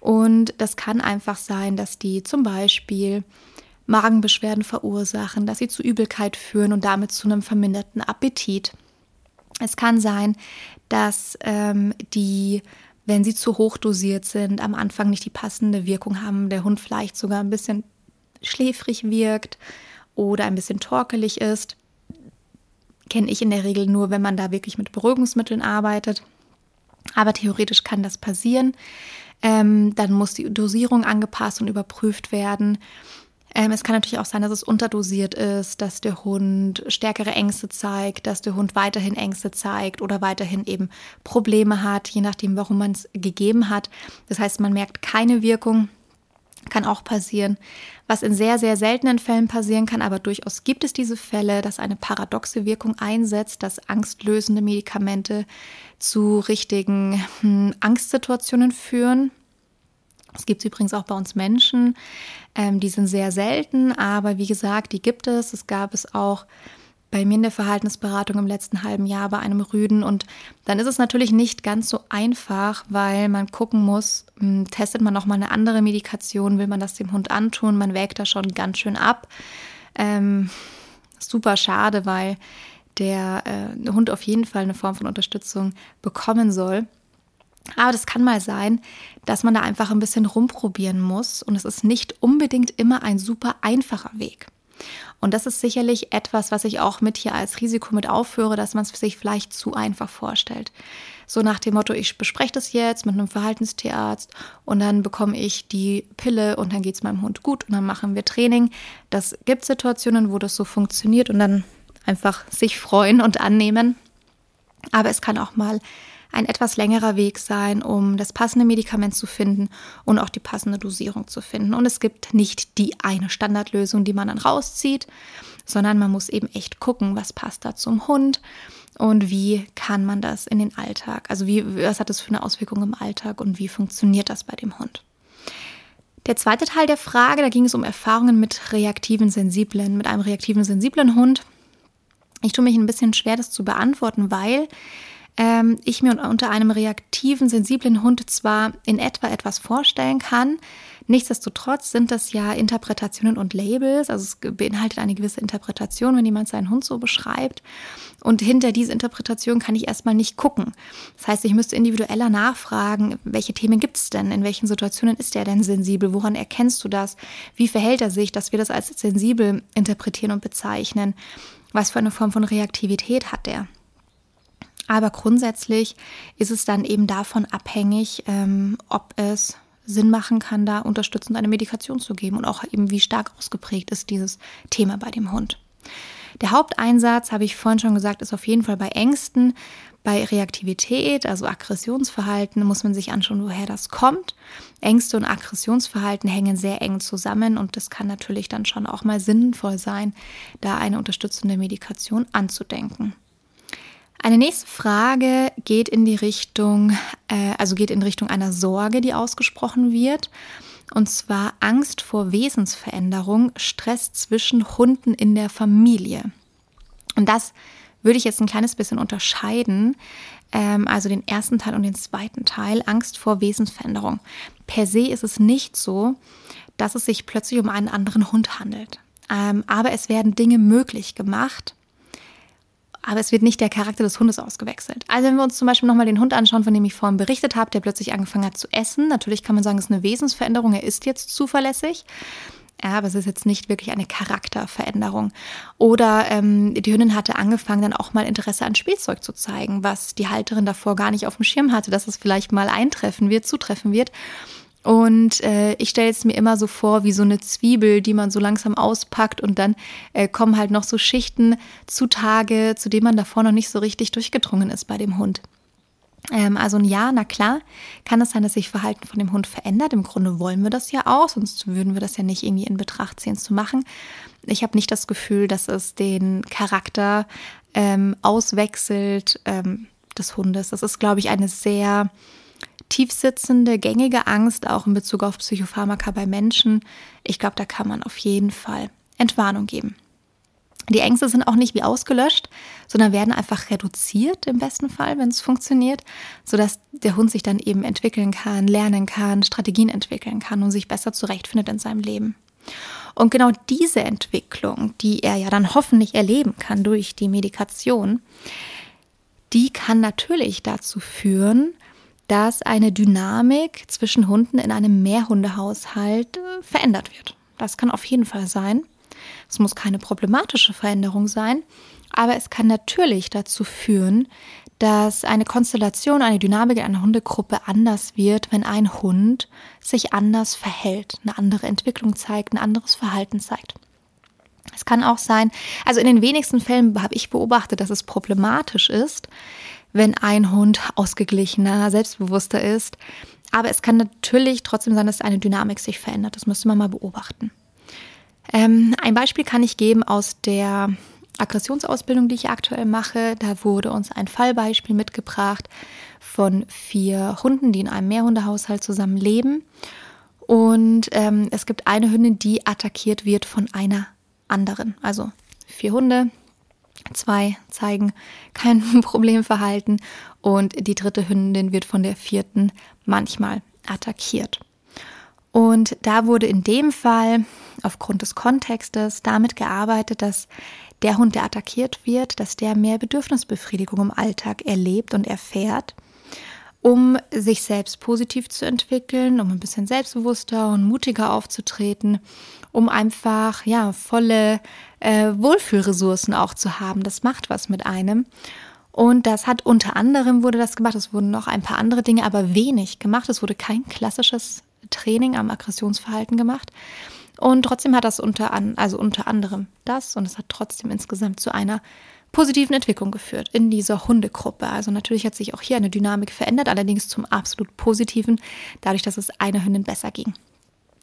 Und das kann einfach sein, dass die zum Beispiel Magenbeschwerden verursachen, dass sie zu Übelkeit führen und damit zu einem verminderten Appetit. Es kann sein, dass ähm, die, wenn sie zu hoch dosiert sind, am Anfang nicht die passende Wirkung haben, der Hund vielleicht sogar ein bisschen schläfrig wirkt oder ein bisschen torkelig ist. Kenne ich in der Regel nur, wenn man da wirklich mit Beruhigungsmitteln arbeitet. Aber theoretisch kann das passieren. Ähm, dann muss die Dosierung angepasst und überprüft werden. Ähm, es kann natürlich auch sein, dass es unterdosiert ist, dass der Hund stärkere Ängste zeigt, dass der Hund weiterhin Ängste zeigt oder weiterhin eben Probleme hat, je nachdem, warum man es gegeben hat. Das heißt, man merkt keine Wirkung. Kann auch passieren. Was in sehr, sehr seltenen Fällen passieren kann, aber durchaus gibt es diese Fälle, dass eine paradoxe Wirkung einsetzt, dass angstlösende Medikamente zu richtigen hm, Angstsituationen führen. Das gibt es übrigens auch bei uns Menschen. Ähm, die sind sehr selten, aber wie gesagt, die gibt es. Es gab es auch bei mir in der Verhaltensberatung im letzten halben Jahr bei einem Rüden. Und dann ist es natürlich nicht ganz so einfach, weil man gucken muss, hm, testet man nochmal eine andere Medikation, will man das dem Hund antun? Man wägt da schon ganz schön ab. Ähm, super schade, weil der äh, Hund auf jeden Fall eine Form von Unterstützung bekommen soll. Aber das kann mal sein, dass man da einfach ein bisschen rumprobieren muss und es ist nicht unbedingt immer ein super einfacher Weg. Und das ist sicherlich etwas, was ich auch mit hier als Risiko mit aufführe, dass man es sich vielleicht zu einfach vorstellt. So nach dem Motto, ich bespreche das jetzt mit einem Verhaltenstierarzt und dann bekomme ich die Pille und dann geht es meinem Hund gut und dann machen wir Training. Das gibt Situationen, wo das so funktioniert und dann einfach sich freuen und annehmen. Aber es kann auch mal ein etwas längerer Weg sein, um das passende Medikament zu finden und auch die passende Dosierung zu finden. Und es gibt nicht die eine Standardlösung, die man dann rauszieht, sondern man muss eben echt gucken, was passt da zum Hund und wie kann man das in den Alltag, also wie, was hat das für eine Auswirkung im Alltag und wie funktioniert das bei dem Hund. Der zweite Teil der Frage, da ging es um Erfahrungen mit reaktiven, sensiblen, mit einem reaktiven, sensiblen Hund. Ich tue mich ein bisschen schwer, das zu beantworten, weil ähm, ich mir unter einem reaktiven, sensiblen Hund zwar in etwa etwas vorstellen kann, nichtsdestotrotz sind das ja Interpretationen und Labels, also es beinhaltet eine gewisse Interpretation, wenn jemand seinen Hund so beschreibt. Und hinter diese Interpretation kann ich erstmal nicht gucken. Das heißt, ich müsste individueller nachfragen, welche Themen gibt es denn? In welchen Situationen ist er denn sensibel? Woran erkennst du das? Wie verhält er sich, dass wir das als sensibel interpretieren und bezeichnen? Was für eine Form von Reaktivität hat er? Aber grundsätzlich ist es dann eben davon abhängig, ähm, ob es Sinn machen kann, da unterstützend eine Medikation zu geben und auch eben wie stark ausgeprägt ist dieses Thema bei dem Hund. Der Haupteinsatz, habe ich vorhin schon gesagt, ist auf jeden Fall bei Ängsten. Bei Reaktivität, also Aggressionsverhalten, muss man sich anschauen, woher das kommt. Ängste und Aggressionsverhalten hängen sehr eng zusammen und das kann natürlich dann schon auch mal sinnvoll sein, da eine unterstützende Medikation anzudenken. Eine nächste Frage geht in die Richtung, äh, also geht in Richtung einer Sorge, die ausgesprochen wird. Und zwar Angst vor Wesensveränderung, Stress zwischen Hunden in der Familie. Und das würde ich jetzt ein kleines bisschen unterscheiden. Ähm, also den ersten Teil und den zweiten Teil, Angst vor Wesensveränderung. Per se ist es nicht so, dass es sich plötzlich um einen anderen Hund handelt. Ähm, aber es werden Dinge möglich gemacht, aber es wird nicht der Charakter des Hundes ausgewechselt. Also wenn wir uns zum Beispiel nochmal den Hund anschauen, von dem ich vorhin berichtet habe, der plötzlich angefangen hat zu essen, natürlich kann man sagen, es ist eine Wesensveränderung, er ist jetzt zuverlässig. Ja, aber es ist jetzt nicht wirklich eine Charakterveränderung. Oder ähm, die Hündin hatte angefangen, dann auch mal Interesse an Spielzeug zu zeigen, was die Halterin davor gar nicht auf dem Schirm hatte, dass es vielleicht mal eintreffen wird, zutreffen wird. Und äh, ich stelle es mir immer so vor wie so eine Zwiebel, die man so langsam auspackt und dann äh, kommen halt noch so Schichten zutage, zu denen man davor noch nicht so richtig durchgedrungen ist bei dem Hund. Ähm, also ein Ja, na klar, kann es sein, dass sich Verhalten von dem Hund verändert. Im Grunde wollen wir das ja auch, sonst würden wir das ja nicht irgendwie in Betracht ziehen zu machen. Ich habe nicht das Gefühl, dass es den Charakter ähm, auswechselt ähm, des Hundes. Das ist, glaube ich, eine sehr tiefsitzende, gängige Angst, auch in Bezug auf Psychopharmaka bei Menschen, ich glaube, da kann man auf jeden Fall Entwarnung geben. Die Ängste sind auch nicht wie ausgelöscht, sondern werden einfach reduziert im besten Fall, wenn es funktioniert, sodass der Hund sich dann eben entwickeln kann, lernen kann, Strategien entwickeln kann und sich besser zurechtfindet in seinem Leben. Und genau diese Entwicklung, die er ja dann hoffentlich erleben kann durch die Medikation, die kann natürlich dazu führen, dass eine Dynamik zwischen Hunden in einem Mehrhundehaushalt äh, verändert wird. Das kann auf jeden Fall sein. Es muss keine problematische Veränderung sein, aber es kann natürlich dazu führen, dass eine Konstellation, eine Dynamik in einer Hundegruppe anders wird, wenn ein Hund sich anders verhält, eine andere Entwicklung zeigt, ein anderes Verhalten zeigt. Es kann auch sein, also in den wenigsten Fällen habe ich beobachtet, dass es problematisch ist, wenn ein Hund ausgeglichener, selbstbewusster ist. Aber es kann natürlich trotzdem sein, dass eine Dynamik sich verändert. Das müsste man mal beobachten. Ähm, ein Beispiel kann ich geben aus der Aggressionsausbildung, die ich aktuell mache. Da wurde uns ein Fallbeispiel mitgebracht von vier Hunden, die in einem Mehrhundehaushalt zusammen leben. Und ähm, es gibt eine Hündin, die attackiert wird von einer anderen. Also vier Hunde, zwei zeigen kein [laughs] Problemverhalten und die dritte Hündin wird von der vierten manchmal attackiert. Und da wurde in dem Fall aufgrund des Kontextes damit gearbeitet, dass der Hund, der attackiert wird, dass der mehr Bedürfnisbefriedigung im Alltag erlebt und erfährt, um sich selbst positiv zu entwickeln, um ein bisschen selbstbewusster und mutiger aufzutreten, um einfach ja volle äh, Wohlfühlressourcen auch zu haben. Das macht was mit einem. Und das hat unter anderem wurde das gemacht. Es wurden noch ein paar andere Dinge, aber wenig gemacht. Es wurde kein klassisches Training am Aggressionsverhalten gemacht. Und trotzdem hat das unter, an, also unter anderem das und es hat trotzdem insgesamt zu einer positiven Entwicklung geführt in dieser Hundegruppe. Also natürlich hat sich auch hier eine Dynamik verändert, allerdings zum absolut positiven, dadurch, dass es einer Hündin besser ging.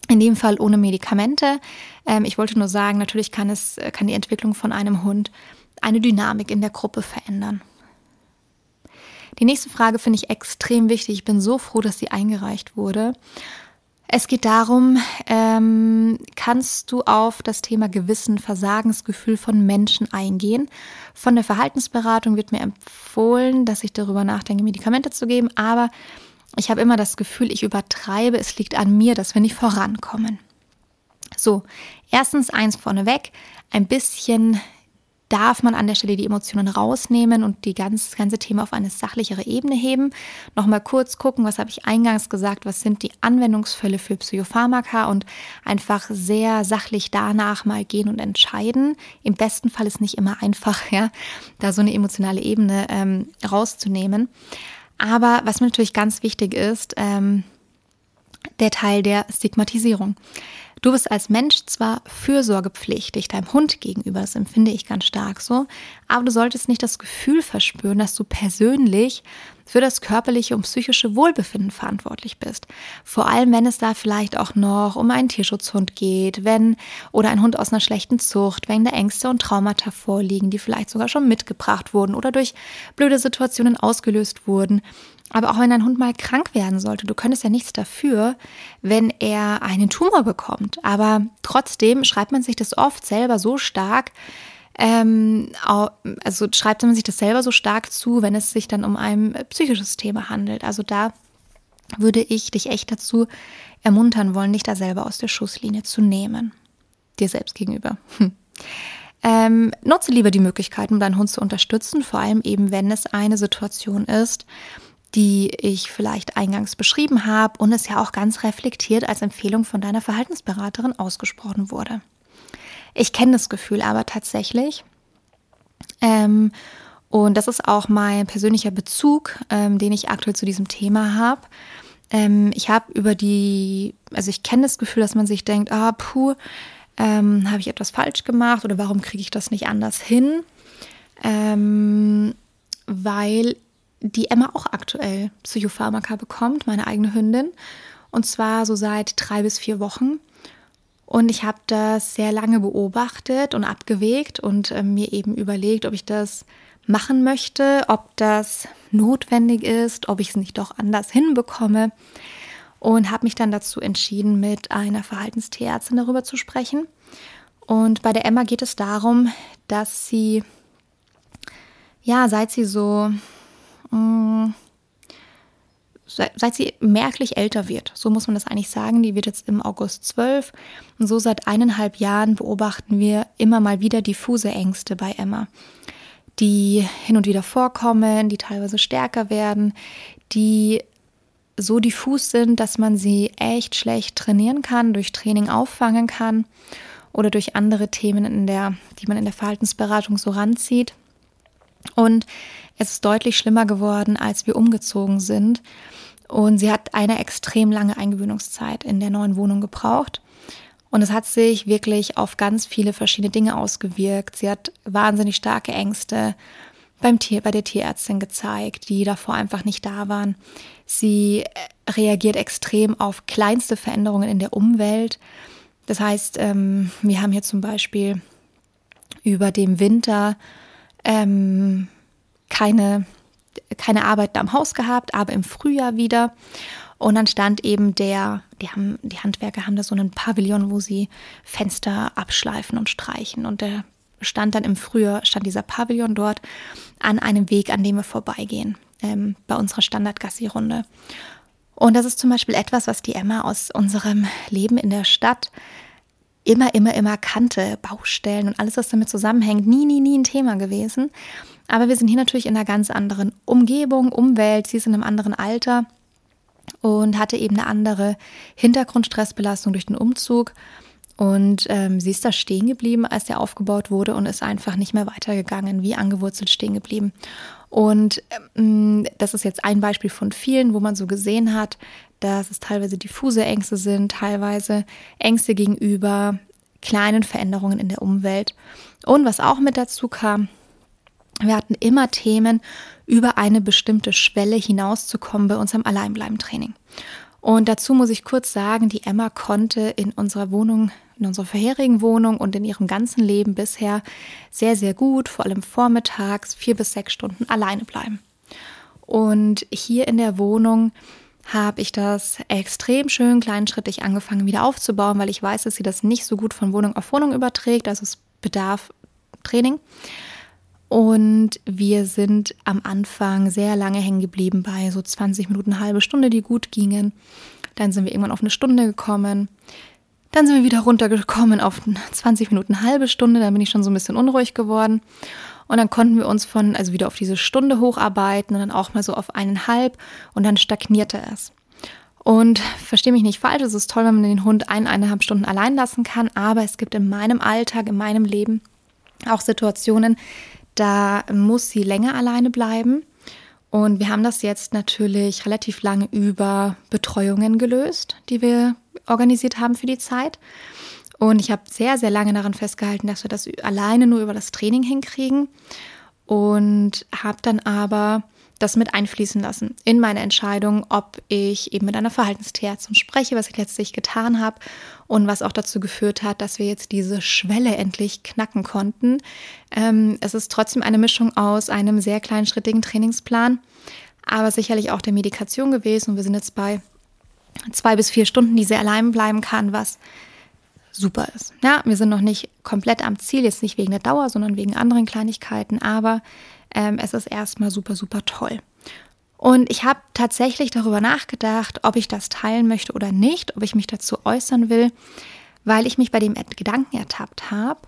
In dem Fall ohne Medikamente. Ähm, ich wollte nur sagen, natürlich kann es, kann die Entwicklung von einem Hund eine Dynamik in der Gruppe verändern. Die nächste Frage finde ich extrem wichtig. Ich bin so froh, dass sie eingereicht wurde. Es geht darum, ähm, kannst du auf das Thema Gewissen, Versagensgefühl von Menschen eingehen? Von der Verhaltensberatung wird mir empfohlen, dass ich darüber nachdenke, Medikamente zu geben, aber ich habe immer das Gefühl, ich übertreibe, es liegt an mir, dass wir nicht vorankommen. So, erstens eins vorneweg, ein bisschen darf man an der Stelle die Emotionen rausnehmen und die ganz, ganze Thema auf eine sachlichere Ebene heben. Nochmal kurz gucken, was habe ich eingangs gesagt, was sind die Anwendungsfälle für Psychopharmaka und einfach sehr sachlich danach mal gehen und entscheiden. Im besten Fall ist nicht immer einfach, [laughs] ja, da so eine emotionale Ebene ähm, rauszunehmen. Aber was mir natürlich ganz wichtig ist, ähm, der Teil der Stigmatisierung. Du bist als Mensch zwar fürsorgepflichtig deinem Hund gegenüber, das empfinde ich ganz stark so, aber du solltest nicht das Gefühl verspüren, dass du persönlich für das körperliche und psychische Wohlbefinden verantwortlich bist. Vor allem, wenn es da vielleicht auch noch um einen Tierschutzhund geht, wenn oder ein Hund aus einer schlechten Zucht, wenn da Ängste und Traumata vorliegen, die vielleicht sogar schon mitgebracht wurden oder durch blöde Situationen ausgelöst wurden. Aber auch wenn dein Hund mal krank werden sollte, du könntest ja nichts dafür, wenn er einen Tumor bekommt. Aber trotzdem schreibt man sich das oft selber so stark, ähm, also schreibt man sich das selber so stark zu, wenn es sich dann um ein psychisches Thema handelt. Also da würde ich dich echt dazu ermuntern wollen, dich da selber aus der Schusslinie zu nehmen. Dir selbst gegenüber. Hm. Ähm, nutze lieber die Möglichkeiten, um deinen Hund zu unterstützen, vor allem eben, wenn es eine Situation ist, die ich vielleicht eingangs beschrieben habe und es ja auch ganz reflektiert als Empfehlung von deiner Verhaltensberaterin ausgesprochen wurde. Ich kenne das Gefühl aber tatsächlich. Ähm, und das ist auch mein persönlicher Bezug, ähm, den ich aktuell zu diesem Thema habe. Ähm, ich habe über die, also ich kenne das Gefühl, dass man sich denkt, ah, puh, ähm, habe ich etwas falsch gemacht oder warum kriege ich das nicht anders hin? Ähm, weil die Emma auch aktuell Psychopharmaka bekommt, meine eigene Hündin. Und zwar so seit drei bis vier Wochen. Und ich habe das sehr lange beobachtet und abgewegt und äh, mir eben überlegt, ob ich das machen möchte, ob das notwendig ist, ob ich es nicht doch anders hinbekomme. Und habe mich dann dazu entschieden, mit einer Verhaltenstierärztin darüber zu sprechen. Und bei der Emma geht es darum, dass sie, ja, seit sie so, mh, mm, seit sie merklich älter wird, so muss man das eigentlich sagen, die wird jetzt im August zwölf. Und so seit eineinhalb Jahren beobachten wir immer mal wieder diffuse Ängste bei Emma, die hin und wieder vorkommen, die teilweise stärker werden, die so diffus sind, dass man sie echt schlecht trainieren kann, durch Training auffangen kann oder durch andere Themen, in der, die man in der Verhaltensberatung so ranzieht. Und es ist deutlich schlimmer geworden, als wir umgezogen sind. Und sie hat eine extrem lange Eingewöhnungszeit in der neuen Wohnung gebraucht. Und es hat sich wirklich auf ganz viele verschiedene Dinge ausgewirkt. Sie hat wahnsinnig starke Ängste beim Tier, bei der Tierärztin gezeigt, die davor einfach nicht da waren. Sie äh, reagiert extrem auf kleinste Veränderungen in der Umwelt. Das heißt, ähm, wir haben hier zum Beispiel über dem Winter ähm, keine, keine Arbeiten am Haus gehabt, aber im Frühjahr wieder. Und dann stand eben der, die, haben, die Handwerker haben da so einen Pavillon, wo sie Fenster abschleifen und streichen. Und der stand dann im Frühjahr, stand dieser Pavillon dort an einem Weg, an dem wir vorbeigehen, ähm, bei unserer Standard-Gassi-Runde. Und das ist zum Beispiel etwas, was die Emma aus unserem Leben in der Stadt immer, immer, immer kannte. Baustellen und alles, was damit zusammenhängt, nie, nie, nie ein Thema gewesen. Aber wir sind hier natürlich in einer ganz anderen Umgebung, Umwelt. Sie ist in einem anderen Alter und hatte eben eine andere Hintergrundstressbelastung durch den Umzug. Und ähm, sie ist da stehen geblieben, als der aufgebaut wurde und ist einfach nicht mehr weitergegangen, wie angewurzelt stehen geblieben. Und ähm, das ist jetzt ein Beispiel von vielen, wo man so gesehen hat, dass es teilweise diffuse Ängste sind, teilweise Ängste gegenüber kleinen Veränderungen in der Umwelt. Und was auch mit dazu kam, wir hatten immer Themen, über eine bestimmte Schwelle hinauszukommen bei unserem Alleinbleiben-Training. Und dazu muss ich kurz sagen, die Emma konnte in unserer Wohnung, in unserer vorherigen Wohnung und in ihrem ganzen Leben bisher sehr, sehr gut, vor allem vormittags, vier bis sechs Stunden alleine bleiben. Und hier in der Wohnung habe ich das extrem schön kleinschrittig angefangen wieder aufzubauen, weil ich weiß, dass sie das nicht so gut von Wohnung auf Wohnung überträgt. Also es bedarf Training. Und wir sind am Anfang sehr lange hängen geblieben bei so 20 Minuten, eine halbe Stunde, die gut gingen. Dann sind wir irgendwann auf eine Stunde gekommen. Dann sind wir wieder runtergekommen auf 20 Minuten, eine halbe Stunde. Dann bin ich schon so ein bisschen unruhig geworden. Und dann konnten wir uns von, also wieder auf diese Stunde hocharbeiten und dann auch mal so auf eineinhalb und dann stagnierte es. Und verstehe mich nicht falsch, es ist toll, wenn man den Hund ein, eineinhalb Stunden allein lassen kann, aber es gibt in meinem Alltag, in meinem Leben auch Situationen, da muss sie länger alleine bleiben. Und wir haben das jetzt natürlich relativ lange über Betreuungen gelöst, die wir organisiert haben für die Zeit. Und ich habe sehr, sehr lange daran festgehalten, dass wir das alleine nur über das Training hinkriegen. Und habe dann aber das mit einfließen lassen in meine Entscheidung, ob ich eben mit einer Verhaltenstierärztin spreche, was ich letztlich getan habe und was auch dazu geführt hat, dass wir jetzt diese Schwelle endlich knacken konnten. Ähm, es ist trotzdem eine Mischung aus einem sehr kleinschrittigen Trainingsplan, aber sicherlich auch der Medikation gewesen und wir sind jetzt bei zwei bis vier Stunden, die sie allein bleiben kann, was super ist. Ja, wir sind noch nicht komplett am Ziel, jetzt nicht wegen der Dauer, sondern wegen anderen Kleinigkeiten, aber ähm, es ist erstmal super, super toll. Und ich habe tatsächlich darüber nachgedacht, ob ich das teilen möchte oder nicht, ob ich mich dazu äußern will, weil ich mich bei dem Gedanken ertappt habe,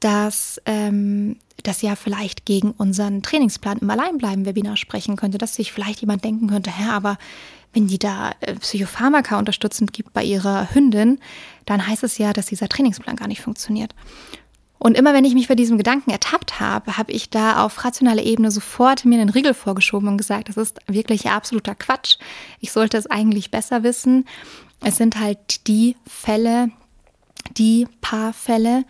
dass ähm, das ja vielleicht gegen unseren Trainingsplan im Alleinbleiben-Webinar sprechen könnte, dass sich vielleicht jemand denken könnte, hä, aber wenn die da äh, Psychopharmaka unterstützend gibt bei ihrer Hündin, dann heißt es ja, dass dieser Trainingsplan gar nicht funktioniert. Und immer wenn ich mich bei diesem Gedanken ertappt habe, habe ich da auf rationaler Ebene sofort mir einen Riegel vorgeschoben und gesagt, das ist wirklich absoluter Quatsch. Ich sollte es eigentlich besser wissen. Es sind halt die Fälle, die paar Fälle,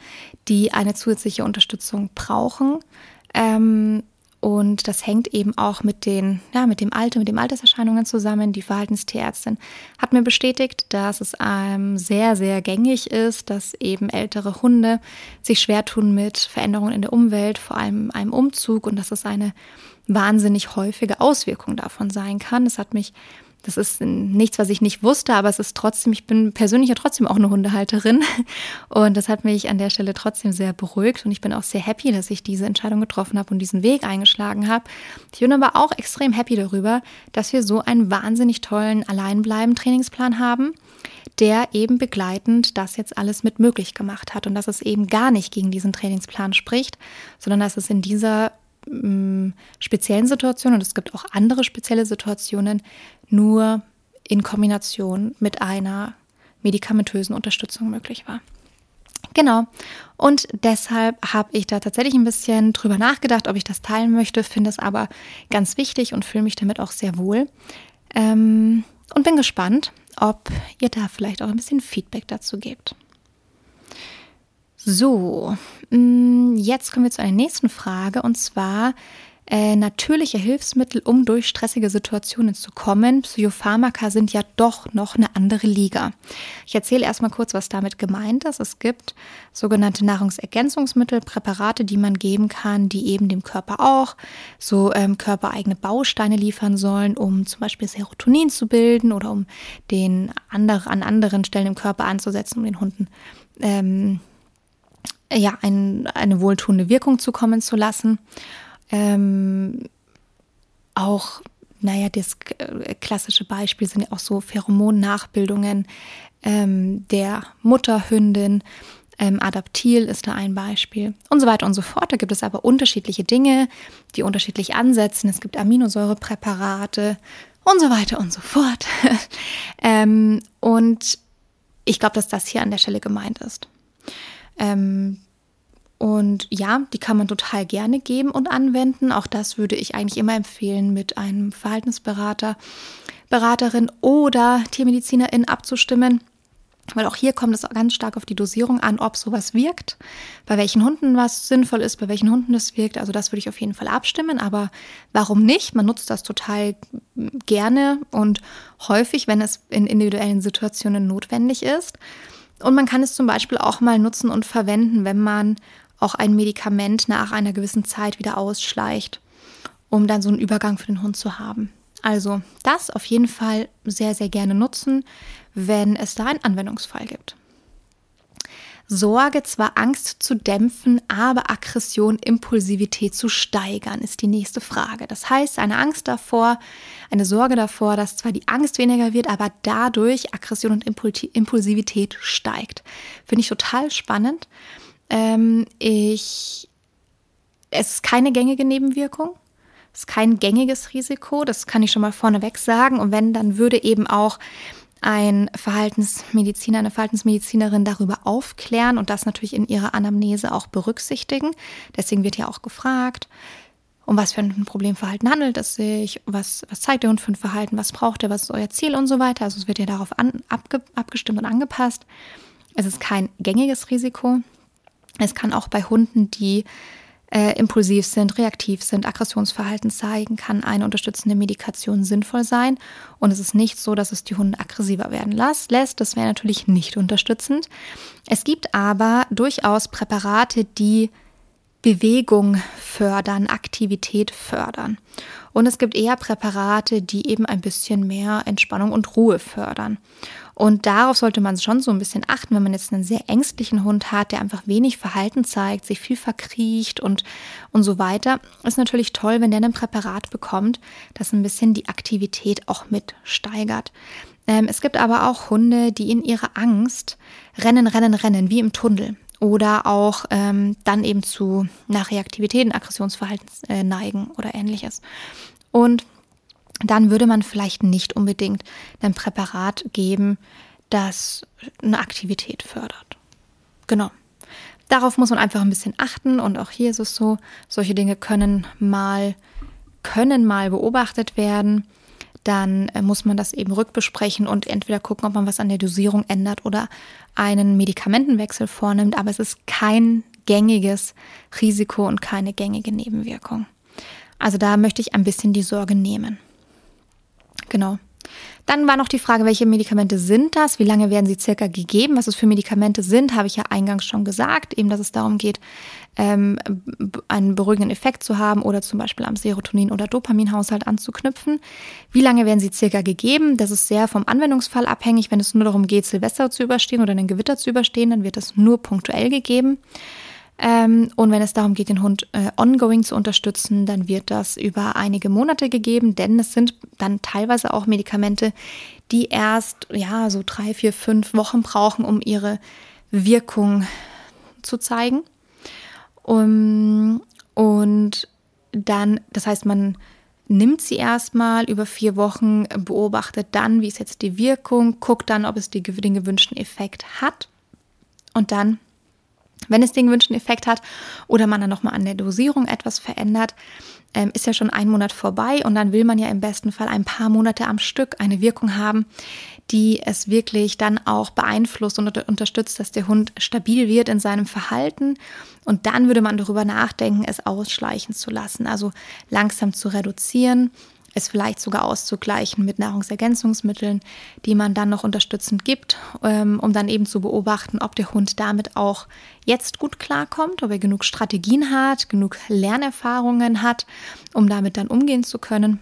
die eine zusätzliche Unterstützung brauchen. Ähm, und das hängt eben auch mit, den, ja, mit dem Alter, mit den Alterserscheinungen zusammen. Die Verhaltenstierärztin hat mir bestätigt, dass es ähm, sehr, sehr gängig ist, dass eben ältere Hunde sich schwer tun mit Veränderungen in der Umwelt, vor allem einem Umzug und dass es eine wahnsinnig häufige Auswirkung davon sein kann. Das hat mich Das ist nichts, was ich nicht wusste, aber es ist trotzdem, ich bin persönlich ja trotzdem auch eine Hundehalterin. [laughs] Und das hat mich an der Stelle trotzdem sehr beruhigt. Und ich bin auch sehr happy, dass ich diese Entscheidung getroffen habe und diesen Weg eingeschlagen habe. Ich bin aber auch extrem happy darüber, dass wir so einen wahnsinnig tollen Alleinbleiben-Trainingsplan haben der eben begleitend das jetzt alles mit möglich gemacht hat und dass es eben gar nicht gegen diesen Trainingsplan spricht, sondern dass es in dieser mm, speziellen Situation und es gibt auch andere spezielle Situationen nur in Kombination mit einer medikamentösen Unterstützung möglich war. Genau. Und deshalb habe ich da tatsächlich ein bisschen drüber nachgedacht, ob ich das teilen möchte, finde es aber ganz wichtig und fühle mich damit auch sehr wohl. Ähm, und bin gespannt, ob ihr da vielleicht auch ein bisschen Feedback dazu gebt. So, mm, jetzt kommen wir zu einer nächsten Frage und zwar äh, natürliche Hilfsmittel, um durch stressige Situationen zu kommen. Psychopharmaka sind ja doch noch eine andere Liga. Ich erzähle erstmal kurz, was damit gemeint ist. Es gibt sogenannte Nahrungsergänzungsmittel, Präparate, die man geben kann, die eben dem Körper auch so ähm, körpereigene Bausteine liefern sollen, um zum Beispiel Serotonin zu bilden oder um den andere, an anderen Stellen im Körper anzusetzen, um den Hunden ähm, ja, ein, eine wohltuende Wirkung zukommen zu lassen. Ähm, auch, naja, das klassische Beispiel sind ja auch so Pheromon-Nachbildungen ähm, der Mutterhündin. Ähm, Adaptil ist da ein Beispiel und so weiter und so fort. Da gibt es aber unterschiedliche Dinge, die unterschiedlich ansetzen. Es gibt Aminosäurepräparate und so weiter und so fort. [laughs] ähm, und ich glaube, dass das hier an der Stelle gemeint ist. Ähm, und ja, die kann man total gerne geben und anwenden. Auch das würde ich eigentlich immer empfehlen, mit einem Verhaltensberater, Beraterin oder Tiermedizinerin abzustimmen. Weil auch hier kommt es ganz stark auf die Dosierung an, ob sowas wirkt, bei welchen Hunden was sinnvoll ist, bei welchen Hunden das wirkt. Also das würde ich auf jeden Fall abstimmen. Aber warum nicht? Man nutzt das total gerne und häufig, wenn es in individuellen Situationen notwendig ist. Und man kann es zum Beispiel auch mal nutzen und verwenden, wenn man auch ein Medikament nach einer gewissen Zeit wieder ausschleicht, um dann so einen Übergang für den Hund zu haben. Also das auf jeden Fall sehr, sehr gerne nutzen, wenn es da einen Anwendungsfall gibt. Sorge zwar Angst zu dämpfen, aber Aggression, Impulsivität zu steigern, ist die nächste Frage. Das heißt, eine Angst davor, eine Sorge davor, dass zwar die Angst weniger wird, aber dadurch Aggression und Impulsivität steigt. Finde ich total spannend. Ähm, ich, es ist keine gängige Nebenwirkung. Es ist kein gängiges Risiko. Das kann ich schon mal vorneweg sagen. Und wenn, dann würde eben auch ein Verhaltensmediziner, eine Verhaltensmedizinerin darüber aufklären und das natürlich in ihrer Anamnese auch berücksichtigen. Deswegen wird ja auch gefragt, um was für ein Problemverhalten handelt es sich, was, was zeigt der Hund für ein Verhalten, was braucht er, was ist euer Ziel und so weiter. Also es wird ja darauf an, abge, abgestimmt und angepasst. Es ist kein gängiges Risiko. Es kann auch bei Hunden, die äh, impulsiv sind, reaktiv sind, Aggressionsverhalten zeigen, kann eine unterstützende Medikation sinnvoll sein. Und es ist nicht so, dass es die Hunde aggressiver werden lässt. Das wäre natürlich nicht unterstützend. Es gibt aber durchaus Präparate, die Bewegung fördern, Aktivität fördern. Und es gibt eher Präparate, die eben ein bisschen mehr Entspannung und Ruhe fördern. Und darauf sollte man schon so ein bisschen achten, wenn man jetzt einen sehr ängstlichen Hund hat, der einfach wenig Verhalten zeigt, sich viel verkriecht und, und so weiter. Ist natürlich toll, wenn der ein Präparat bekommt, das ein bisschen die Aktivität auch mit steigert. Ähm, es gibt aber auch Hunde, die in ihrer Angst rennen, rennen, rennen, wie im Tunnel. Oder auch ähm, dann eben zu nach Reaktivitäten, Aggressionsverhalten äh, neigen oder ähnliches. Und dann würde man vielleicht nicht unbedingt ein Präparat geben, das eine Aktivität fördert. Genau. Darauf muss man einfach ein bisschen achten und auch hier ist es so, solche Dinge können mal können mal beobachtet werden. Dann äh, muss man das eben rückbesprechen und entweder gucken, ob man was an der Dosierung ändert oder einen Medikamentenwechsel vornimmt. Aber es ist kein gängiges Risiko und keine gängige Nebenwirkung. Also da möchte ich ein bisschen die Sorge nehmen. Genau. Dann war noch die Frage, welche Medikamente sind das? Wie lange werden sie circa gegeben? Was es für Medikamente sind, habe ich ja eingangs schon gesagt, eben, dass es darum geht, ähm, einen beruhigenden Effekt zu haben oder zum Beispiel am Serotonin- oder Dopaminhaushalt anzuknüpfen. Wie lange werden sie circa gegeben? Das ist sehr vom Anwendungsfall abhängig. Wenn es nur darum geht, Silvester zu überstehen oder einen Gewitter zu überstehen, dann wird das nur punktuell gegeben. Ähm, und wenn es darum geht, den Hund äh, ongoing zu unterstützen, dann wird das über einige Monate gegeben, denn es sind dann teilweise auch Medikamente, die erst ja so drei, vier, fünf Wochen brauchen, um ihre Wirkung zu zeigen. Um, und dann, das heißt, man nimmt sie erstmal über vier Wochen, beobachtet dann, wie ist jetzt die Wirkung, guckt dann, ob es die, den gewünschten Effekt hat. Und dann wenn es den gewünschten Effekt hat oder man dann nochmal an der Dosierung etwas verändert, ähm, ist ja schon ein Monat vorbei und dann will man ja im besten Fall ein paar Monate am Stück eine Wirkung haben, die es wirklich dann auch beeinflusst und unterstützt, dass der Hund stabil wird in seinem Verhalten. Und dann würde man darüber nachdenken, es ausschleichen zu lassen, also langsam zu reduzieren es vielleicht sogar auszugleichen mit Nahrungsergänzungsmitteln, die man dann noch unterstützend gibt, ähm, um dann eben zu beobachten, ob der Hund damit auch jetzt gut klarkommt, ob er genug Strategien hat, genug Lernerfahrungen hat, um damit dann umgehen zu können.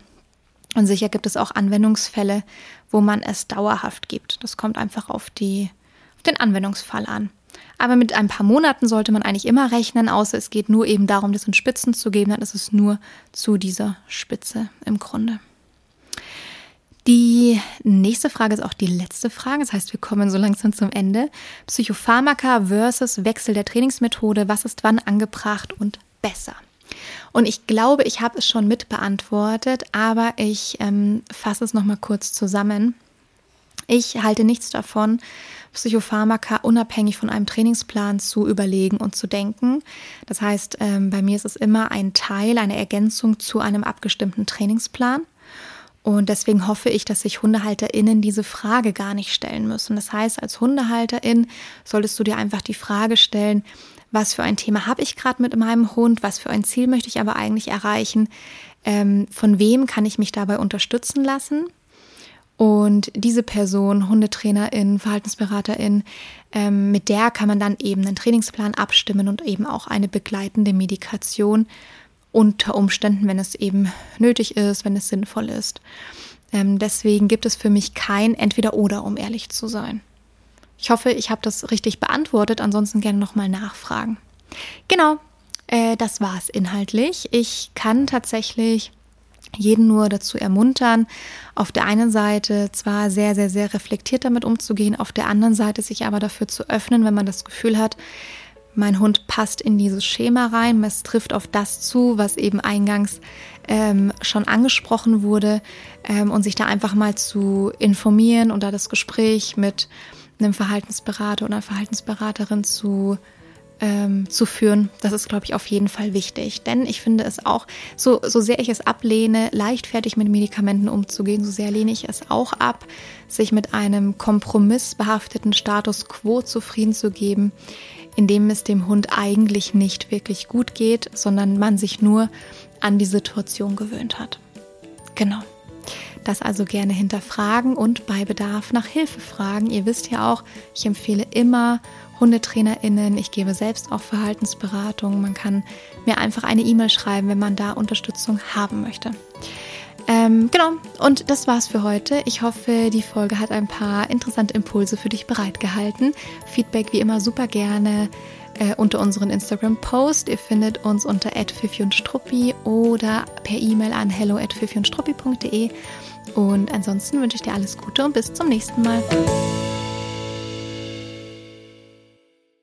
Und sicher gibt es auch Anwendungsfälle, wo man es dauerhaft gibt. Das kommt einfach auf, die, auf den Anwendungsfall an. Aber mit ein paar Monaten sollte man eigentlich immer rechnen, außer es geht nur eben darum, das in Spitzen zu geben, dann ist es nur zu dieser Spitze im Grunde. Die nächste Frage ist auch die letzte Frage. Das heißt, wir kommen so langsam zum Ende. Psychopharmaka versus Wechsel der Trainingsmethode. Was ist wann angebracht und besser? Und ich glaube, ich habe es schon mit beantwortet, aber ich ähm, fasse es nochmal kurz zusammen. Ich halte nichts davon, Psychopharmaka unabhängig von einem Trainingsplan zu überlegen und zu denken. Das heißt, ähm, bei mir ist es immer ein Teil, eine Ergänzung zu einem abgestimmten Trainingsplan. Und deswegen hoffe ich, dass sich HundehalterInnen diese Frage gar nicht stellen müssen. Das heißt, als Hundehalterin solltest du dir einfach die Frage stellen, was für ein Thema habe ich gerade mit meinem Hund, was für ein Ziel möchte ich aber eigentlich erreichen, ähm, von wem kann ich mich dabei unterstützen lassen und diese Person, Hundetrainerin, Verhaltensberaterin, ähm, mit der kann man dann eben einen Trainingsplan abstimmen und eben auch eine begleitende Medikation unter Umständen, wenn es eben nötig ist, wenn es sinnvoll ist. Ähm, deswegen gibt es für mich kein Entweder-Oder, um ehrlich zu sein. Ich hoffe, ich habe das richtig beantwortet. Ansonsten gerne nochmal nachfragen. Genau, äh, das war es inhaltlich. Ich kann tatsächlich jeden nur dazu ermuntern, auf der einen Seite zwar sehr, sehr, sehr reflektiert damit umzugehen, auf der anderen Seite sich aber dafür zu öffnen, wenn man das Gefühl hat, mein Hund passt in dieses Schema rein, es trifft auf das zu, was eben eingangs ähm, schon angesprochen wurde ähm, und sich da einfach mal zu informieren und da das Gespräch mit einem Verhaltensberater oder Verhaltensberaterin zu ähm, zu führen. Das ist, glaube ich, auf jeden Fall wichtig. Denn ich finde es auch, so, so sehr ich es ablehne, leichtfertig mit Medikamenten umzugehen, so sehr lehne ich es auch ab, sich mit einem kompromissbehafteten Status quo zufrieden zu geben, in dem es dem Hund eigentlich nicht wirklich gut geht, sondern man sich nur an die Situation gewöhnt hat. Genau. Das also gerne hinterfragen und bei Bedarf nach Hilfe fragen. Ihr wisst ja auch, ich empfehle immer HundetrainerInnen. Ich gebe selbst auch Verhaltensberatung. Man kann mir einfach eine E-Mail schreiben, wenn man da Unterstützung haben möchte. Ähm, genau, und das war's für heute. Ich hoffe, die Folge hat ein paar interessante Impulse für dich bereitgehalten. Feedback wie immer super gerne äh, unter unseren Instagram-Post. Ihr findet uns unter @fifi oder per E-Mail an hello und ansonsten wünsche ich dir alles Gute und bis zum nächsten Mal.